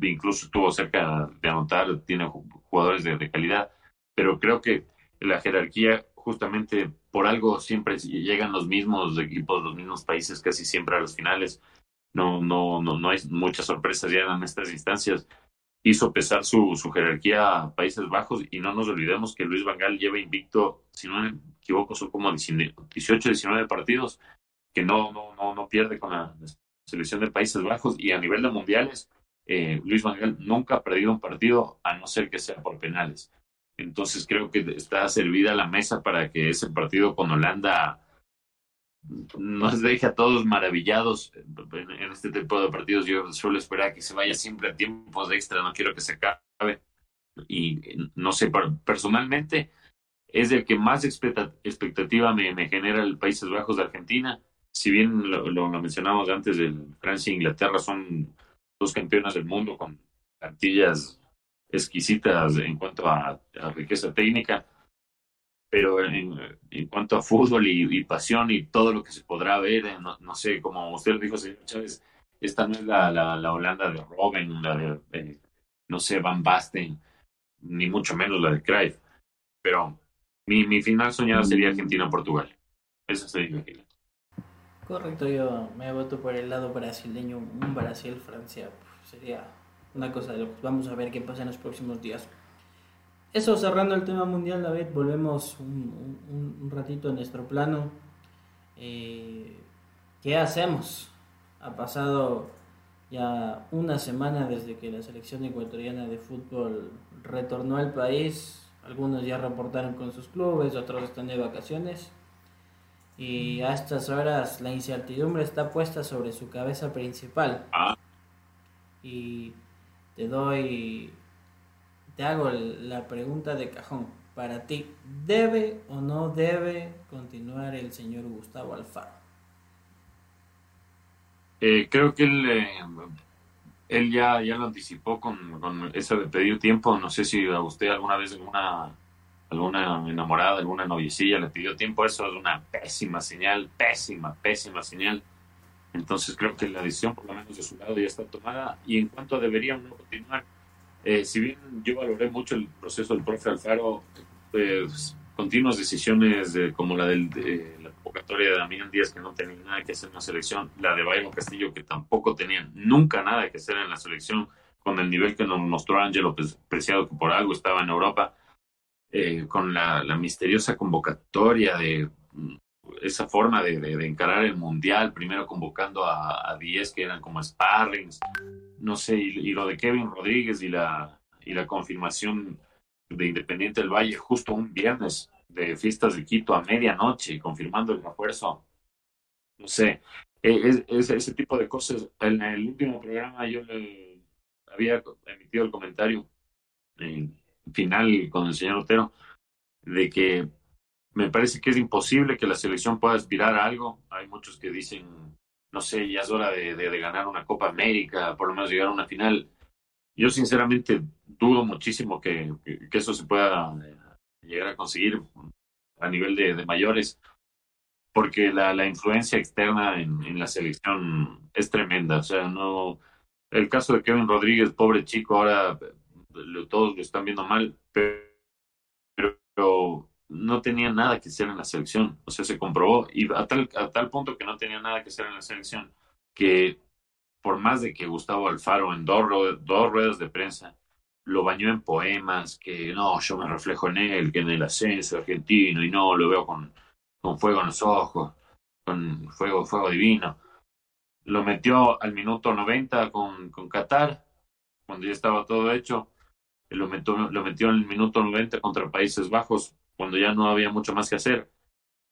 S2: incluso estuvo cerca de anotar, tiene jugadores de, calidad, pero creo que la jerarquía, justamente por algo, siempre llegan los mismos equipos, los mismos países casi siempre a las finales. No, no, no, no hay muchas sorpresas ya en estas instancias hizo pesar su, jerarquía a Países Bajos y no nos olvidemos que Luis Vangal lleva invicto, si no me equivoco, son como 18, 19 partidos que no, no, no, no pierde con la selección de Países Bajos y a nivel de mundiales, eh, Luis Vangal nunca ha perdido un partido a no ser que sea por penales. Entonces creo que está servida la mesa para que ese partido con Holanda nos deje a todos maravillados en, este tipo de partidos. Yo suelo esperar que se vaya siempre a tiempos de extra, no quiero que se acabe. y no sé, personalmente es el que más expectativa me, me genera el Países Bajos de Argentina. Si bien lo, lo, mencionamos antes, el Francia e Inglaterra son dos campeonas del mundo con plantillas exquisitas en cuanto a, riqueza técnica, pero en, cuanto a fútbol y, pasión y todo lo que se podrá ver, eh, no, sé, como usted dijo, señor Chávez, esta no es la, la, Holanda de Robben, la de, eh, no sé, Van Basten, ni mucho menos la de Cruyff, pero mi, mi final soñada sería Argentina-Portugal. Esa sería mi final.
S1: Correcto, yo me voto por el lado brasileño, un Brasil-Francia. Sería una cosa de lo que vamos a ver qué pasa en los próximos días. Eso cerrando el tema mundial, David, volvemos un, ratito en nuestro plano. Eh, ¿Qué hacemos? Ha pasado ya una semana desde que la selección ecuatoriana de fútbol retornó al país. Algunos ya reportaron con sus clubes, otros están de vacaciones. Y a estas horas la incertidumbre está puesta sobre su cabeza principal.
S2: Ah.
S1: Y te doy, te hago la pregunta de cajón. Para ti, ¿debe o no debe continuar el señor Gustavo Alfaro?
S2: Eh, creo que él, eh, él ya, ya lo anticipó con, con eso de pedir tiempo. No sé si a usted alguna vez en una alguna enamorada, alguna noviecilla le pidió tiempo, eso es una pésima señal, pésima, pésima señal. Entonces creo que la decisión, por lo menos de su lado, ya está tomada. Y en cuanto a debería no continuar, eh, si bien yo valoré mucho el proceso del profe Alfaro, pues continuas decisiones como la de la convocatoria de Damián Díaz, que no tenía nada que hacer en la selección, la de Bayron Castillo, que tampoco tenían nunca nada que hacer en la selección, con el nivel que nos mostró Ángelo Preciado, que por algo estaba en Europa eh, con la, misteriosa convocatoria de esa forma de, encarar el mundial, primero convocando a 10 que eran como sparrings, no sé, y, lo de Kevin Rodríguez y la, y la confirmación de Independiente del Valle justo un viernes de fiestas de Quito a medianoche, confirmando el refuerzo, no sé, e, es, ese tipo de cosas. En el último programa yo le había emitido el comentario final con el señor Otero, de que me parece que es imposible que la selección pueda aspirar a algo. Hay muchos que dicen, no sé, ya es hora de, ganar una Copa América, por lo menos llegar a una final. Yo sinceramente dudo muchísimo que, eso se pueda eh, llegar a conseguir a nivel de, mayores, porque la, influencia externa en, la selección es tremenda. O sea, no. El caso de Kevin Rodríguez, pobre chico, ahora todos lo están viendo mal, pero, no tenía nada que hacer en la selección. O sea, se comprobó y a tal, a tal punto que no tenía nada que hacer en la selección que por más de que Gustavo Alfaro en dos, dos ruedas de prensa lo bañó en poemas, que no, yo me reflejo en él, que en el ascenso argentino y no, lo veo con, con fuego en los ojos, con fuego, fuego divino. Lo metió al minuto 90 con, con Qatar, cuando ya estaba todo hecho lo metió, lo metió en el minuto 90 contra Países Bajos, cuando ya no había mucho más que hacer.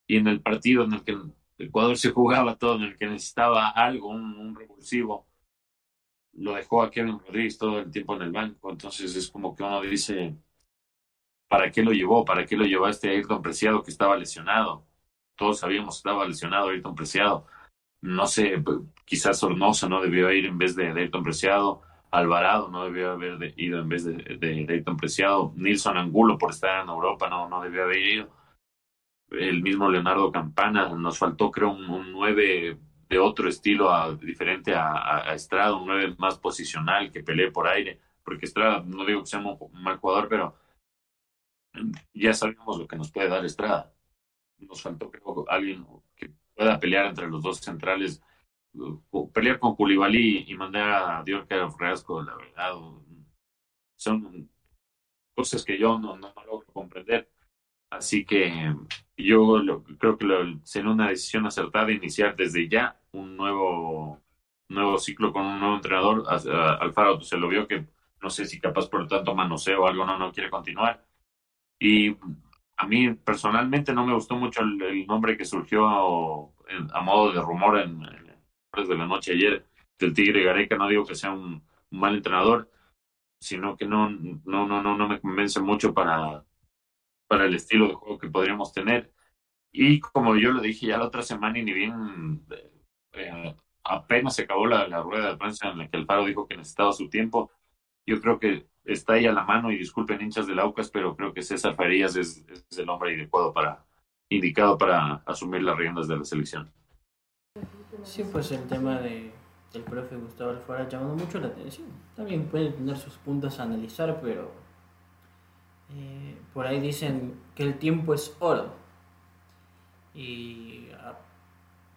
S2: Y en el partido en el que Ecuador se jugaba todo, en el que necesitaba algo, un, revulsivo, lo dejó a Kevin Rodríguez todo el tiempo en el banco. Entonces es como que uno dice, ¿para qué lo llevó? ¿Para qué lo llevó a este Ayrton Preciado que estaba lesionado? Todos sabíamos que estaba lesionado Ayrton Preciado. No sé, quizás Sornosa no debió ir en vez de, de Ayrton Preciado. Alvarado no debió haber ido en vez de, de, Preciado. Nilson Angulo por estar en Europa no, no debió haber ido. El mismo Leonardo Campana. Nos faltó, creo, un, nueve de otro estilo diferente a, Estrada, un nueve más posicional que pelee por aire. Porque Estrada, no digo que sea un mal jugador, pero ya sabemos lo que nos puede dar Estrada. Nos faltó, creo, alguien que pueda pelear entre los dos centrales pelear con Culibalí y mandar a Dior Frasco, la verdad, son cosas que yo no, no, logro comprender. Así que yo creo que sería una decisión acertada iniciar desde ya un nuevo, nuevo ciclo con un nuevo entrenador. Alfaro se lo vio que no sé si capaz por tanto manoseo o algo no, no quiere continuar. Y a mí personalmente no me gustó mucho el, nombre que surgió a modo de rumor en, de la noche ayer del Tigre Gareca. No digo que sea un, mal entrenador, sino que no, no, no, no, no me convence mucho para, para el estilo de juego que podríamos tener. Y como yo lo dije ya la otra semana y ni bien eh, apenas se acabó la, la, rueda de prensa en la que el Faro dijo que necesitaba su tiempo, yo creo que está ahí a la mano y disculpen hinchas del Aucas, pero creo que César Farías es, es el hombre adecuado para, indicado para asumir las riendas de la selección.
S1: Sí, pues el tema de, del profe Gustavo Alfaro ha llamado mucho la atención. También puede tener sus puntos a analizar, pero eh, por ahí dicen que el tiempo es oro. Y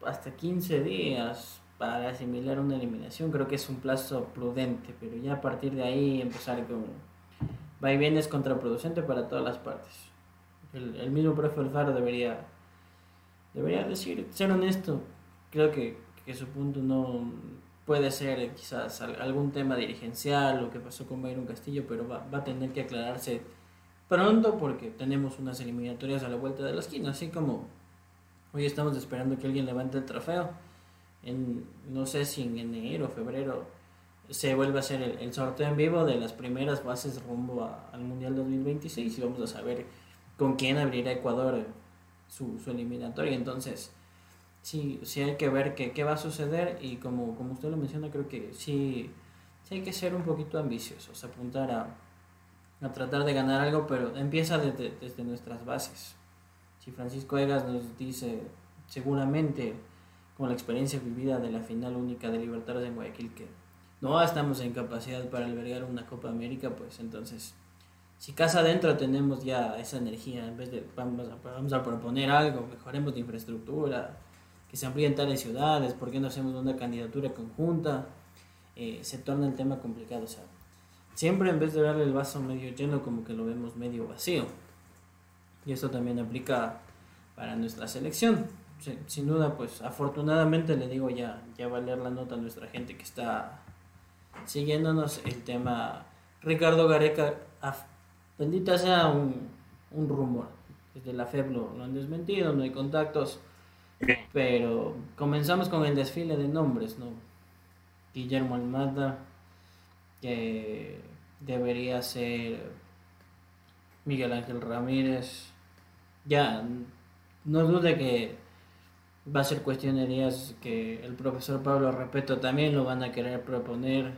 S1: hasta 15 días para asimilar una eliminación creo que es un plazo prudente, pero ya a partir de ahí empezar con va y viene es contraproducente para todas las partes. El, el mismo profe Alfaro debería, debería decir, ser honesto, creo que, que su punto no puede ser quizás algún tema dirigencial, lo que pasó con Byron Castillo, pero va, va a tener que aclararse pronto porque tenemos unas eliminatorias a la vuelta de la esquina, así como hoy estamos esperando que alguien levante el trofeo. En, no sé si en enero o febrero se vuelve a hacer el, sorteo en vivo de las primeras fases rumbo al Mundial 2026 y vamos a saber con quién abrirá Ecuador su, su eliminatoria. Entonces, sí, sí hay que ver qué, va a suceder y como, como usted lo menciona, creo que sí, sí hay que ser un poquito ambiciosos, apuntar a, a tratar de ganar algo, pero empieza desde, desde nuestras bases. Si Francisco Egas nos dice, seguramente con la experiencia vivida de la final única de Libertadores en Guayaquil, que no estamos en capacidad para albergar una Copa América, pues entonces, si casa adentro tenemos ya esa energía, en vez de vamos a, vamos a proponer algo, mejoremos la infraestructura, que se amplíen tales ciudades, ¿por qué no hacemos una candidatura conjunta? Eh, se torna el tema complicado. O sea, siempre en vez de darle el vaso medio lleno, como que lo vemos medio vacío. Y eso también aplica para nuestra selección. Sin duda, pues afortunadamente le digo ya, ya va a leer la nota a nuestra gente que está siguiéndonos el tema. Ricardo Gareca, bendita sea un, un rumor. Desde la FEB lo, lo han desmentido, no hay contactos pero comenzamos con el desfile de nombres, ¿no? Guillermo Almada, que debería ser Miguel Ángel Ramírez. Ya, no dude que va a ser cuestión de días que el profesor Pablo Repeto también lo van a querer proponer.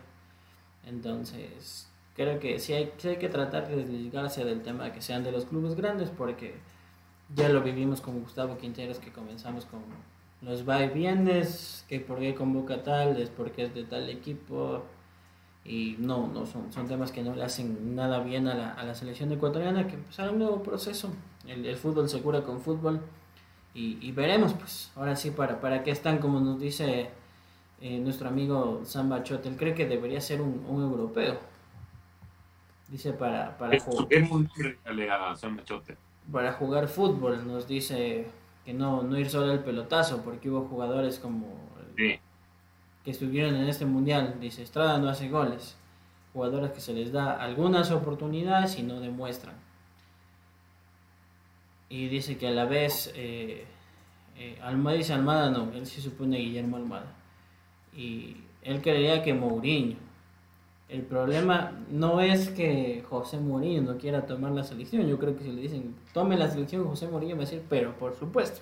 S1: Entonces, creo que sí hay, sí hay que tratar de desligarse del tema que sean de los clubes grandes porque ya lo vivimos con Gustavo Quinteros que comenzamos con los va y vienes, que por qué convoca tal, es porque es de tal equipo y no, no son, son temas que no le hacen nada bien a la, a la selección ecuatoriana, que empezará un nuevo proceso, el, el, fútbol se cura con fútbol y, y, veremos pues, ahora sí, para, para qué están, como nos dice eh, nuestro amigo Samba Chotel, cree que debería ser un, un europeo, dice para... para
S2: es, es un a Samba Chotel
S1: para jugar fútbol. Nos dice que no, no ir solo al pelotazo, porque hubo jugadores como
S2: sí.
S1: que estuvieron en este mundial. Dice Estrada no hace goles. Jugadores que se les da algunas oportunidades y no demuestran. Y dice que a la vez eh, eh, Almada dice Almada no, él sí supone Guillermo Almada. Y él creía que Mourinho el problema no es que José Mourinho no quiera tomar la selección. Yo creo que si le dicen, tome la selección, José Mourinho va a decir, pero por supuesto.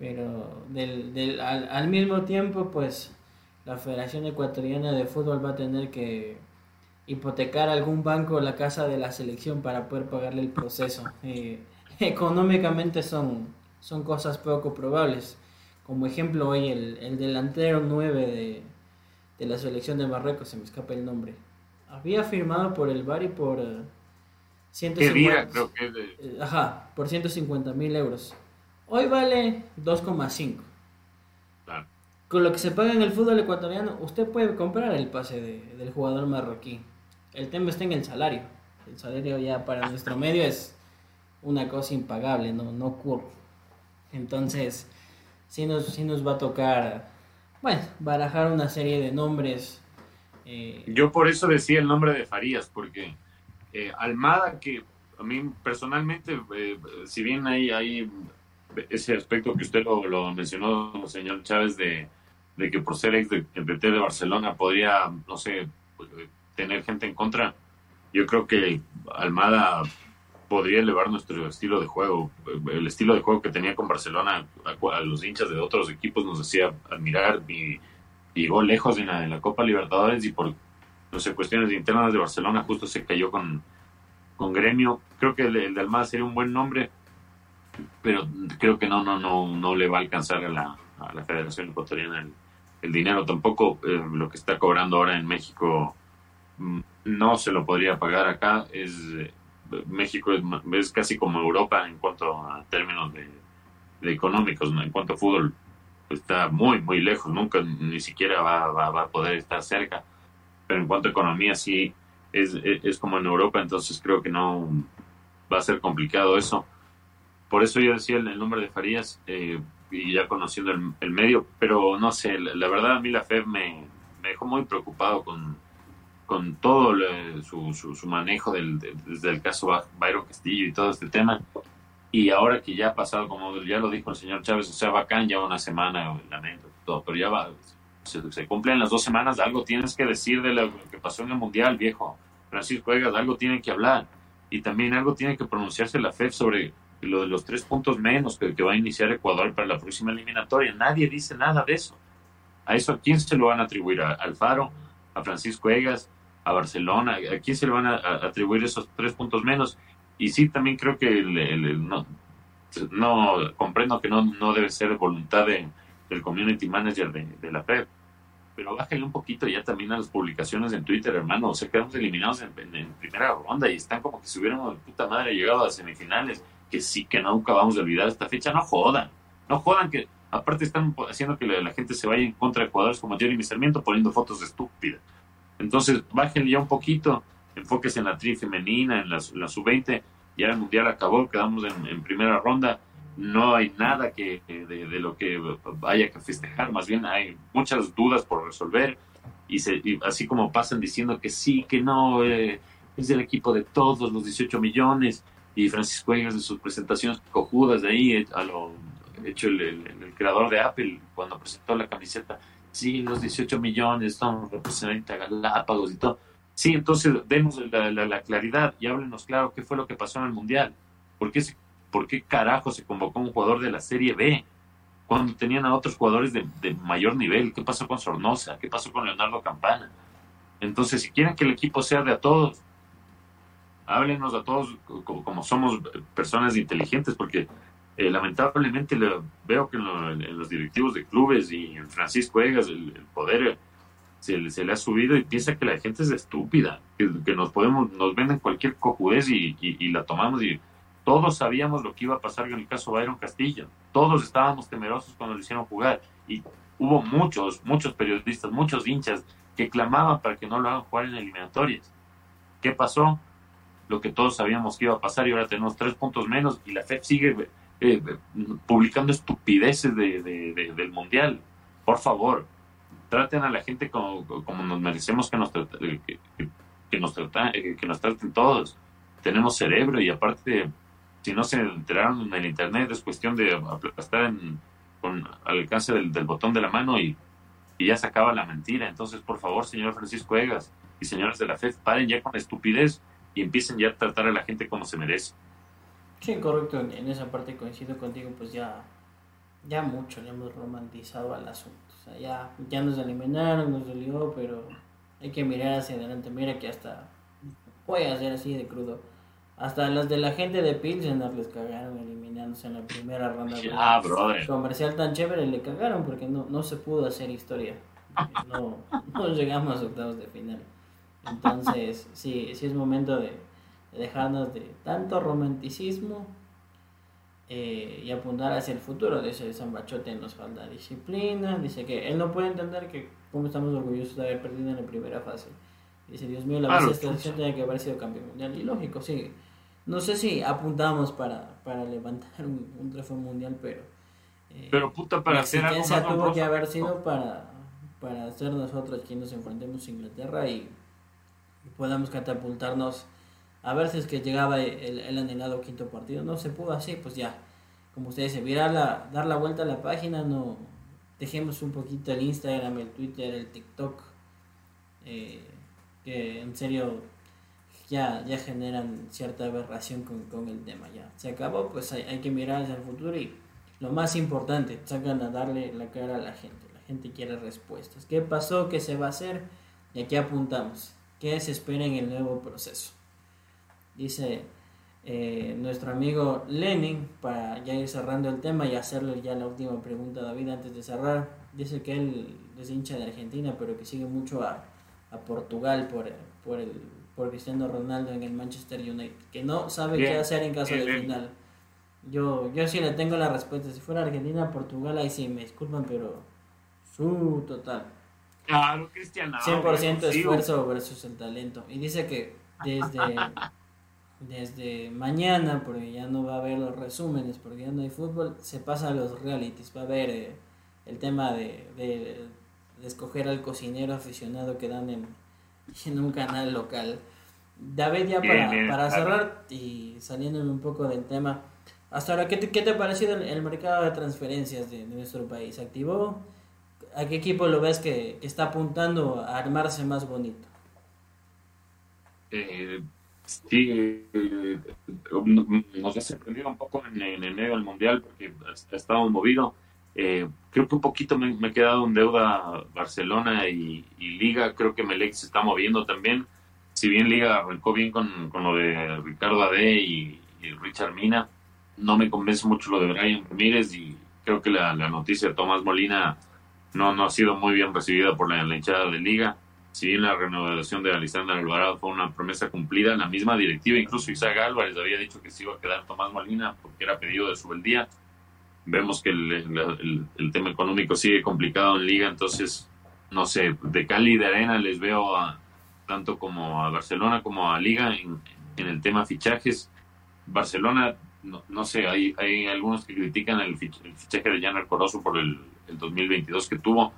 S1: Pero del, del, al, mismo tiempo, pues la Federación Ecuatoriana de Fútbol va a tener que hipotecar algún banco la casa de la selección para poder pagarle el proceso. Eh, económicamente son, son cosas poco probables. Como ejemplo, hoy el, el delantero 9 de de la selección de Marruecos, se me escapa el nombre. Había firmado por el Bari por uh,
S2: 150, creo que de...
S1: Eh, ajá, por 150 mil euros. Hoy vale 2,5.
S2: Claro.
S1: Con lo que se paga en el fútbol ecuatoriano, usted puede comprar el pase de, del jugador marroquí. El tema está en el salario. El salario ya para nuestro medio es una cosa impagable, no, no ocurre. Entonces, sí nos, sí nos va a tocar bueno, barajar una serie de nombres. Eh...
S2: Yo por eso decía el nombre de Farías, porque eh, Almada, que a mí personalmente, eh, si bien hay, hay ese aspecto que usted lo, lo mencionó, señor Chávez, de, de, que por ser ex de, de, de Barcelona podría, no sé, tener gente en contra, yo creo que Almada podría elevar nuestro estilo de juego. El estilo de juego que tenía con Barcelona, a, los hinchas de otros equipos nos hacía admirar y llegó lejos en la, en la Copa Libertadores y por no sé, cuestiones internas de Barcelona justo se cayó con, con Gremio. Creo que el, de Almada sería un buen nombre, pero creo que no, no, no, no le va a alcanzar a la, a la Federación Ecuatoriana el, el dinero. Tampoco eh, lo que está cobrando ahora en México mm, no se lo podría pagar acá. Es eh, México es, casi como Europa en cuanto a términos de, económicos, en cuanto a fútbol está muy, muy lejos, nunca ni siquiera va, a poder estar cerca. Pero en cuanto a economía sí es, es, como en Europa, entonces creo que no va a ser complicado eso. Por eso yo decía el, nombre de Farías, eh, y ya conociendo el, medio, pero no sé, la, verdad a mí la FED me, dejó muy preocupado con, con todo su, su, manejo del, desde el caso Byron Castillo y todo este tema. Y ahora que ya ha pasado, como ya lo dijo el señor Chávez, o sea, bacán, ya una semana, lamento, todo, pero ya va, se, cumplen las dos semanas, algo tienes que decir de lo que pasó en el Mundial, viejo. Francisco Egas, algo tiene que hablar. Y también algo tiene que pronunciarse la FED sobre lo de los tres puntos menos que, que va a iniciar Ecuador para la próxima eliminatoria. Nadie dice nada de eso. ¿A eso a quién se lo van a atribuir? ¿A Alfaro? ¿A Francisco Egas? ¿A Barcelona? ¿A quién se le van a, atribuir esos tres puntos menos? Y sí, también creo que el, no, no, comprendo que no, no debe ser voluntad de, del community manager de, de la FED pero bájale un poquito ya también a las publicaciones en Twitter, hermano. O sea, quedamos eliminados en, primera ronda y están como que si hubiéramos, puta madre, llegado a semifinales que sí que nunca vamos a olvidar esta fecha, no jodan, no jodan que aparte están haciendo que la, gente se vaya en contra de jugadores como Jeremy Sarmiento poniendo fotos estúpidas. Entonces, bájenle ya un poquito, enfóquese en la tri femenina, en la, sub-20, ya el mundial acabó, quedamos en, primera ronda, no hay nada que de, lo que haya que festejar, más bien hay muchas dudas por resolver y, se, así como pasan diciendo que sí, que no, eh, es el equipo de todos los 18 millones, y Francisco Egas de sus presentaciones cojudas de ahí, eh, a lo hecho el, creador de Apple cuando presentó la camiseta, sí, los 18 millones son representantes a Galápagos y todo. Sí, entonces demos la, claridad y háblenos claro qué fue lo que pasó en el Mundial. ¿Por qué, ¿Por qué carajo se convocó un jugador de la Serie B cuando tenían a otros jugadores de, de mayor nivel? ¿Qué pasó con Sornosa? ¿Qué pasó con Leonardo Campana? Entonces, si quieren que el equipo sea de a todos, háblenos a todos como, somos personas inteligentes, porque eh, lamentablemente veo que en, los directivos de clubes y en Francisco Egas el, poder se, le ha subido y piensa que la gente es estúpida, que, nos podemos, nos venden cualquier cojudez y, la tomamos y todos sabíamos lo que iba a pasar en el caso Byron Castillo, todos estábamos temerosos cuando lo hicieron jugar y hubo muchos, muchos periodistas, muchos hinchas que clamaban para que no lo hagan jugar en eliminatorias. ¿Qué pasó? lo que todos sabíamos que iba a pasar y ahora tenemos tres puntos menos y la FED sigue eh, publicando estupideces de, del Mundial. Por favor, traten a la gente como, nos merecemos que nos, que, que, nos eh, que nos traten todos. Tenemos cerebro y aparte, si no se enteraron en el Internet, es cuestión de aplastar con, al alcance del, del botón de la mano y, y ya se acaba la mentira. Entonces, por favor, señor Francisco Egas y señores de la FED, paren ya con la estupidez y empiecen ya a tratar a la gente como se merece.
S1: Sí, correcto, en, esa parte coincido contigo, pues ya, ya mucho le hemos romantizado al asunto. O sea, ya, ya nos eliminaron, nos dolió, pero hay que mirar hacia adelante. Mira que hasta puede ser así de crudo. Hasta las de la gente de Pilsener les cagaron eliminándose en la primera ronda.
S2: Ah, brother.
S1: Comercial tan chévere le cagaron porque no, no se pudo hacer historia. No, no llegamos a octavos de final. Entonces, sí, sí es momento de, dejarnos de tanto romanticismo eh, y apuntar hacia el futuro. Dice San Bachote nos falta disciplina. Dice que él no puede entender que cómo estamos orgullosos de haber perdido en la primera fase. Dice, Dios mío, la base de esta tiene que haber sido campeón mundial. Y lógico, sí. No sé si apuntamos para, para levantar un, trofeo mundial, pero...
S2: Eh, pero puta, para hacer algo
S1: más tuvo que haber sido para, para ser nosotros quienes nos enfrentemos a Inglaterra y podamos catapultarnos a ver si es que llegaba el, el anhelado quinto partido. No se pudo así, pues ya, como ustedes se viera la, dar la vuelta a la página, no dejemos un poquito el Instagram, el Twitter, el TikTok. Eh, que en serio ya, ya generan cierta aberración con, el tema. Ya se acabó, pues hay, que mirar hacia el futuro y lo más importante, sacan a darle la cara a la gente. La gente quiere respuestas. ¿Qué pasó? ¿Qué se va a hacer? Y aquí apuntamos. ¿Qué se espera en el nuevo proceso? Dice eh, nuestro amigo Lenin, para ya ir cerrando el tema y hacerle ya la última pregunta a David antes de cerrar. Dice que él es hincha de Argentina, pero que sigue mucho a, a Portugal por, por el por Cristiano Ronaldo en el Manchester United, que no sabe qué hacer en caso de final. Yo, yo sí le tengo la respuesta. Si fuera Argentina, Portugal, ahí sí me disculpan, pero su total.
S2: Claro, Cristiano.
S1: 100% esfuerzo versus el talento. Y dice que desde, desde mañana, porque ya no va a haber los resúmenes, porque ya no hay fútbol, se pasa a los realities. Va a haber eh, el tema de, de, de escoger al cocinero aficionado que dan en, en un canal local. David, ya para, cerrar y saliéndome un poco del tema, hasta ahora, ¿qué te, qué te ha parecido el, mercado de transferencias de, nuestro país? ¿Activó? ¿A qué equipo lo ves que, está apuntando a armarse más bonito?
S2: Eh, sí, eh, nos ha sorprendido un poco en, el medio del mundial porque ha estado movido. Eh, creo que un poquito me, he quedado en deuda Barcelona y, Liga. Creo que Melec se está moviendo también. Si bien Liga arrancó bien con, lo de Ricardo Ade y, Richard Mina, no me convence mucho lo de Brian Ramírez y creo que la, noticia de Tomás Molina no, no ha sido muy bien recibida por la, hinchada de Liga. Si bien la renovación de Alexander Alvarado fue una promesa cumplida, la misma directiva, incluso Isaac Álvarez había dicho que se iba a quedar Tomás Molina porque era pedido de su día vemos que el, el, tema económico sigue complicado en liga, entonces, no sé, de Cali y de Arena les veo a, tanto como a Barcelona como a Liga en, en el tema fichajes. Barcelona, no, no, sé, hay, hay algunos que critican el, fichaje de Janer Corozo por el, el 2022 que tuvo.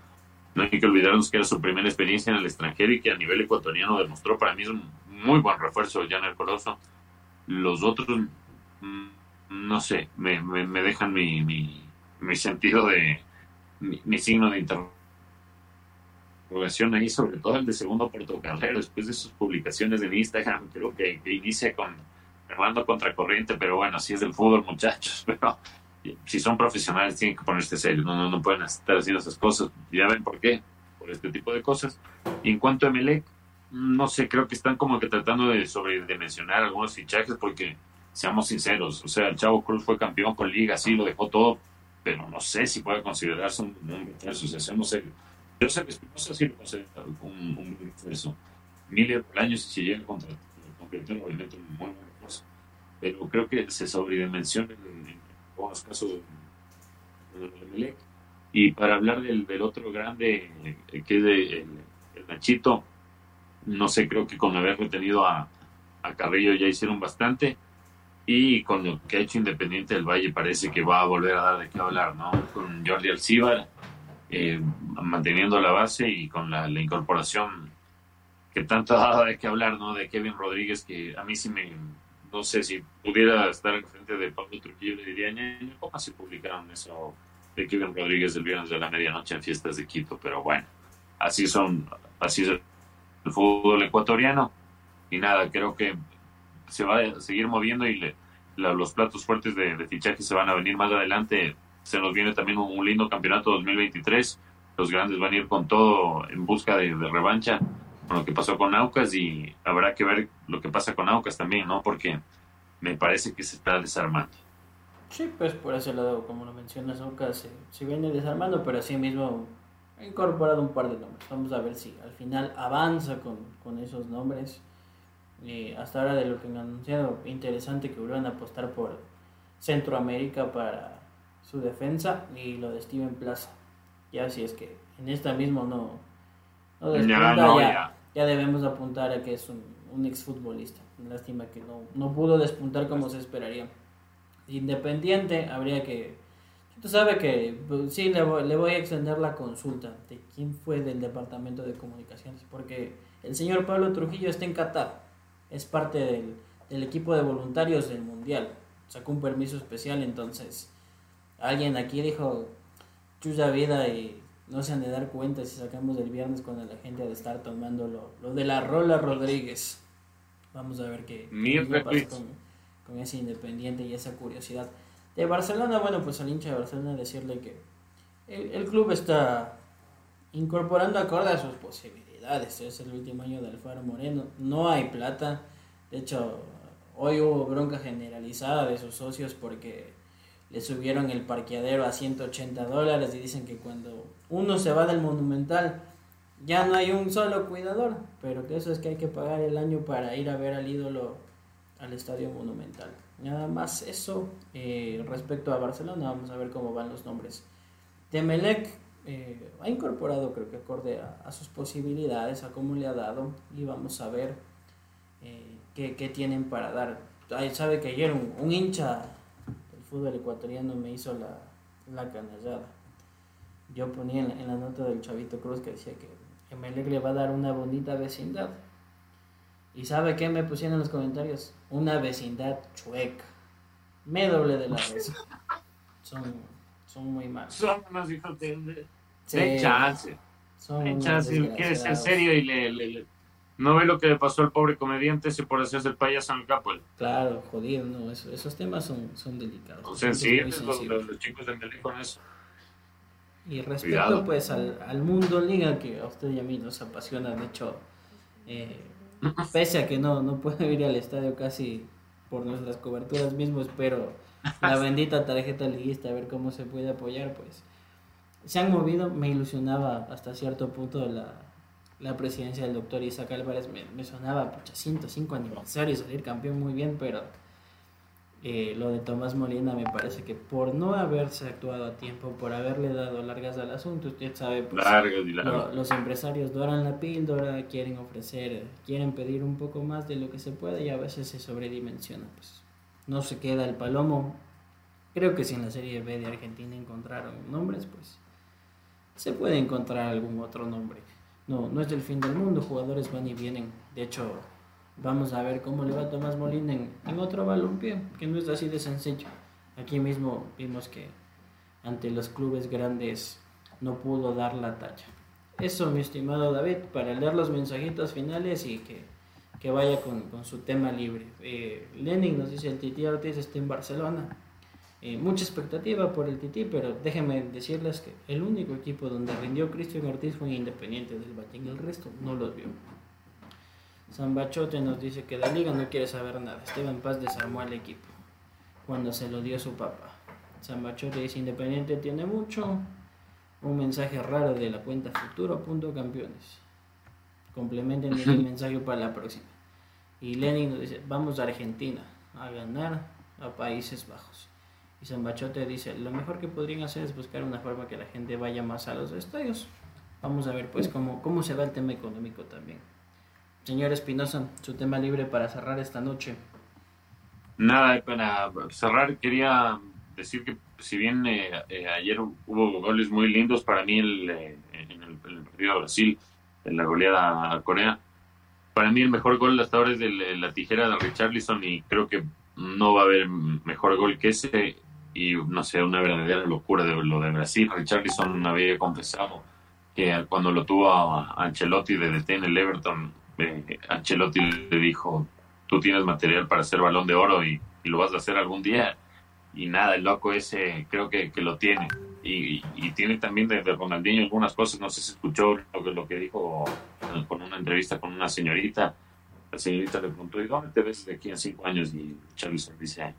S2: No hay que olvidarnos que era su primera experiencia en el extranjero y que a nivel ecuatoriano demostró para mí es un muy buen refuerzo Janer Corozo. Los otros mm, no sé, me, me, dejan mi, mi, mi, sentido de, mi, signo de interrogación ahí, sobre todo el de segundo portocarrero, después de sus publicaciones en Instagram, creo que, inicia con contra contracorriente, pero bueno, si es del fútbol, muchachos, pero si son profesionales tienen que ponerse serio, no, no, no pueden estar haciendo esas cosas, ya ven por qué, por este tipo de cosas. Y en cuanto a Melec, no sé, creo que están como que tratando de sobredimensionar algunos fichajes porque seamos sinceros, o sea, el Chavo Cruz fue campeón con Liga, sí, lo dejó todo, pero no sé si puede considerarse un, un refuerzo, no sé. Yo sé que Espinosa sí lo considera un, un refuerzo. Miller por año, si llega contra convirtió obviamente un muy pero creo que se sobredimensiona en, algunos casos de Melec. Y para hablar del, del otro grande, eh, que es el, el Nachito, no sé, creo que con haber retenido a, a Carrillo ya hicieron bastante y con lo que ha hecho Independiente del Valle parece que va a volver a dar de qué hablar, ¿no? Con Jordi Alcibar eh, manteniendo la base y con la, incorporación que tanto ha dado de qué hablar, ¿no? De Kevin Rodríguez, que a mí sí me, no sé si pudiera estar en frente de Pablo Trujillo, le diría, ¿cómo se publicaron eso de Kevin Rodríguez el viernes de la medianoche en fiestas de Quito? Pero bueno, así son, así es el fútbol ecuatoriano. Y nada, creo que se va a seguir moviendo y le, los platos fuertes de, fichaje se van a venir más adelante. Se nos viene también un, lindo campeonato 2023. Los grandes van a ir con todo en busca de, revancha con lo que pasó con Aucas y habrá que ver lo que pasa con Aucas también, ¿no? Porque me parece que se está desarmando.
S1: Sí, pues por ese lado, como lo mencionas, Aucas se, viene desarmando, pero así mismo ha incorporado un par de nombres. Vamos a ver si al final avanza con, con esos nombres eh, hasta ahora de lo que han anunciado, interesante que vuelvan a apostar por Centroamérica para su defensa y lo de Steven Plaza. Ya si es que en esta mismo no, no ya, ya, debemos apuntar a que es un, exfutbolista. Lástima que no, no pudo despuntar como se esperaría. Independiente, habría que... Tú sabes que pues, sí, le voy, le voy a extender la consulta de quién fue del Departamento de Comunicaciones, porque el señor Pablo Trujillo está en Qatar es parte del, equipo de voluntarios del Mundial. Sacó un permiso especial, entonces alguien aquí dijo, chuya vida y no se han de dar cuenta si sacamos el viernes cuando la gente ha de estar tomando lo, lo de la Rola Rodríguez. Vamos a ver qué, qué pasa con, con, ese Independiente y esa curiosidad. De Barcelona, bueno, pues al hincha de Barcelona decirle que el, el club está incorporando acorde a sus posibilidades. Es el último año de Alfaro Moreno. No hay plata. De hecho, hoy hubo bronca generalizada de sus socios porque le subieron el parqueadero a 180 dólares y dicen que cuando uno se va del Monumental ya no hay un solo cuidador, pero que eso es que hay que pagar el año para ir a ver al ídolo al Estadio Monumental. Nada más eso eh, respecto a Barcelona, vamos a ver cómo van los nombres. Temelec eh, ha incorporado, creo que acorde a, sus posibilidades, a cómo le ha dado, y vamos a ver eh, qué, qué, tienen para dar. Ay, sabe que ayer un hincha fútbol ecuatoriano me hizo la, la canallada. Yo ponía en la, nota del Chavito Cruz que decía que Emelec le va a dar una bonita vecindad. ¿Y sabe qué me pusieron en los comentarios? Una vecindad chueca. Me doble de la vez. Son, son muy malos.
S2: Son unos hijos de... Sí, chance. Son chance. Quiere ser serio y le, le no ve lo que le pasó al pobre comediante ese por hacerse el payaso en el capo.
S1: Claro, jodido, no, esos temas son, son delicados.
S2: Son sensibles los, los, chicos de con eso.
S1: Y respecto pues al, al, mundo liga que a usted y a mí nos apasiona, de hecho, eh, pese a que no, no puedo ir al estadio casi por nuestras coberturas mismos, pero la bendita tarjeta liguista, a ver cómo se puede apoyar, pues se han movido, me ilusionaba hasta cierto punto la, la presidencia del doctor Isaac Álvarez me, me sonaba, pucha, 105 aniversario, salir campeón muy bien, pero eh, lo de Tomás Molina me parece que por no haberse actuado a tiempo, por haberle dado largas al asunto, usted sabe, pues, los empresarios doran la píldora, quieren ofrecer, quieren pedir un poco más de lo que se puede y a veces se sobredimensiona, pues. No se queda el palomo. Creo que si en la Serie B de Argentina encontraron nombres, pues se puede encontrar algún otro nombre no, no es del fin del mundo, jugadores van y vienen. De hecho, vamos a ver cómo le va a Tomás Molina en, en otro balompié, que no es así de sencillo. Aquí mismo vimos que ante los clubes grandes no pudo dar la talla. Eso, mi estimado David, para leer los mensajitos finales y que, que vaya con, con, su tema libre. Eh, Lenin nos dice, el Titi Ortiz está en Barcelona. Eh, mucha expectativa por el Tití, pero déjenme decirles que el único equipo donde rindió Cristian Ortiz fue Independiente del Batín, el resto no los vio. San Bachote nos dice que la liga no quiere saber nada. Esteban Paz desarmó al equipo cuando se lo dio su papá. San Bachote dice Independiente tiene mucho. Un mensaje raro de la cuenta futuro.campeones. Complementen el mensaje para la próxima. Y Lenin nos dice, vamos a Argentina a ganar a Países Bajos. Y Zambachote dice, lo mejor que podrían hacer es buscar una forma que la gente vaya más a los estadios. Vamos a ver pues cómo, cómo se va el tema económico también. Señor Espinosa, su tema libre para cerrar esta noche.
S2: Nada, para cerrar quería decir que si bien eh, eh, ayer hubo goles muy lindos para mí el, eh, en, el, partido de Brasil, en la goleada a Corea, para mí el mejor gol hasta ahora es de la tijera de Richarlison y creo que no va a haber mejor gol que ese y no sé, una verdadera locura de lo de Brasil. Richarlison había confesado que cuando lo tuvo a Ancelotti de DT en el Everton, eh, Ancelotti le dijo, tú tienes material para ser balón de oro y, lo vas a hacer algún día. Y nada, el loco ese creo que, que lo tiene. Y, y, tiene también de, de, Ronaldinho algunas cosas, no sé si escuchó lo que, lo que dijo con una entrevista con una señorita. La señorita le preguntó, ¿y dónde te ves de aquí en cinco años? Y Richarlison dice,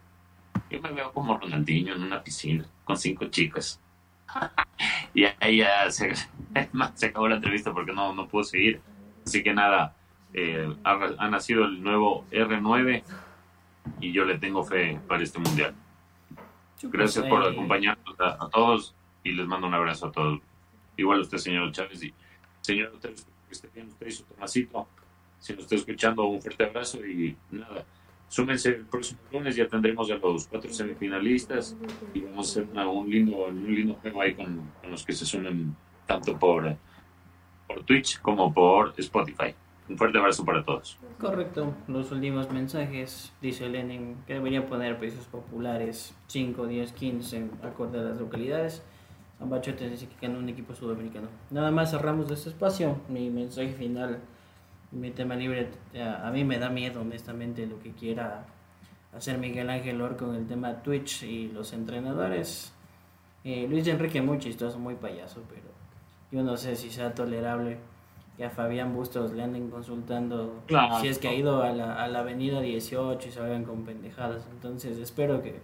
S2: yo me veo como Ronaldinho en una piscina con cinco chicas. y ahí ya se, se, acabó la entrevista porque no, no puedo seguir. Así que nada, eh, ha, nacido el nuevo R9 y yo le tengo fe para este mundial. Gracias por acompañarnos a, todos y les mando un abrazo a todos. Igual a usted, señor Chávez, y señor que esté bien usted y su Tomasito. Si nos está escuchando, un fuerte abrazo y nada súmense el próximo lunes, ya tendremos a los cuatro semifinalistas y vamos a hacer un, lindo, un lindo juego ahí con, los que se sumen tanto por, por Twitch como por Spotify. Un fuerte abrazo para todos.
S1: Correcto, los últimos mensajes, dice Lenin, que debería poner precios populares 5, 10, 15, acorde a las localidades. Ambachote dice que ganó un equipo sudamericano. Nada más cerramos este espacio. Mi mensaje final, mi tema libre. A, mí me da miedo, honestamente, lo que quiera hacer Miguel Ángel Or con el tema Twitch y los entrenadores. Eh, Luis Enrique muy chistoso, muy payaso, pero yo no sé si sea tolerable que a Fabián Bustos le anden consultando si es que ha ido a la, a la avenida 18 y salgan con pendejadas. Entonces espero que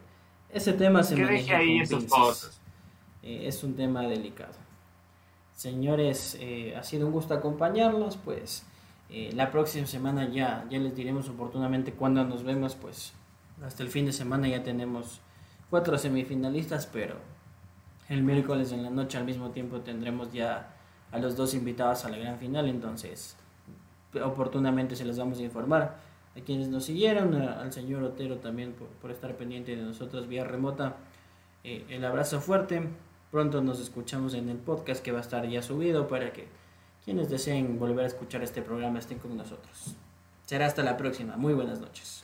S1: ese tema se maneje ahí cosas. Eh, es un tema delicado. Señores, eh, ha sido un gusto acompañarlos, pues eh, la próxima semana ya, ya les diremos oportunamente cuándo nos vemos, pues hasta el fin de semana ya tenemos cuatro semifinalistas, pero el miércoles en la noche al mismo tiempo tendremos ya a los dos invitados a la gran final, entonces oportunamente se les vamos a informar a quienes nos siguieron, al señor Otero también por, estar pendiente de nosotros vía remota. Eh, el abrazo fuerte, pronto nos escuchamos en el podcast que va a estar ya subido para que quienes deseen volver a escuchar este programa estén con nosotros. Será hasta la próxima, muy buenas noches.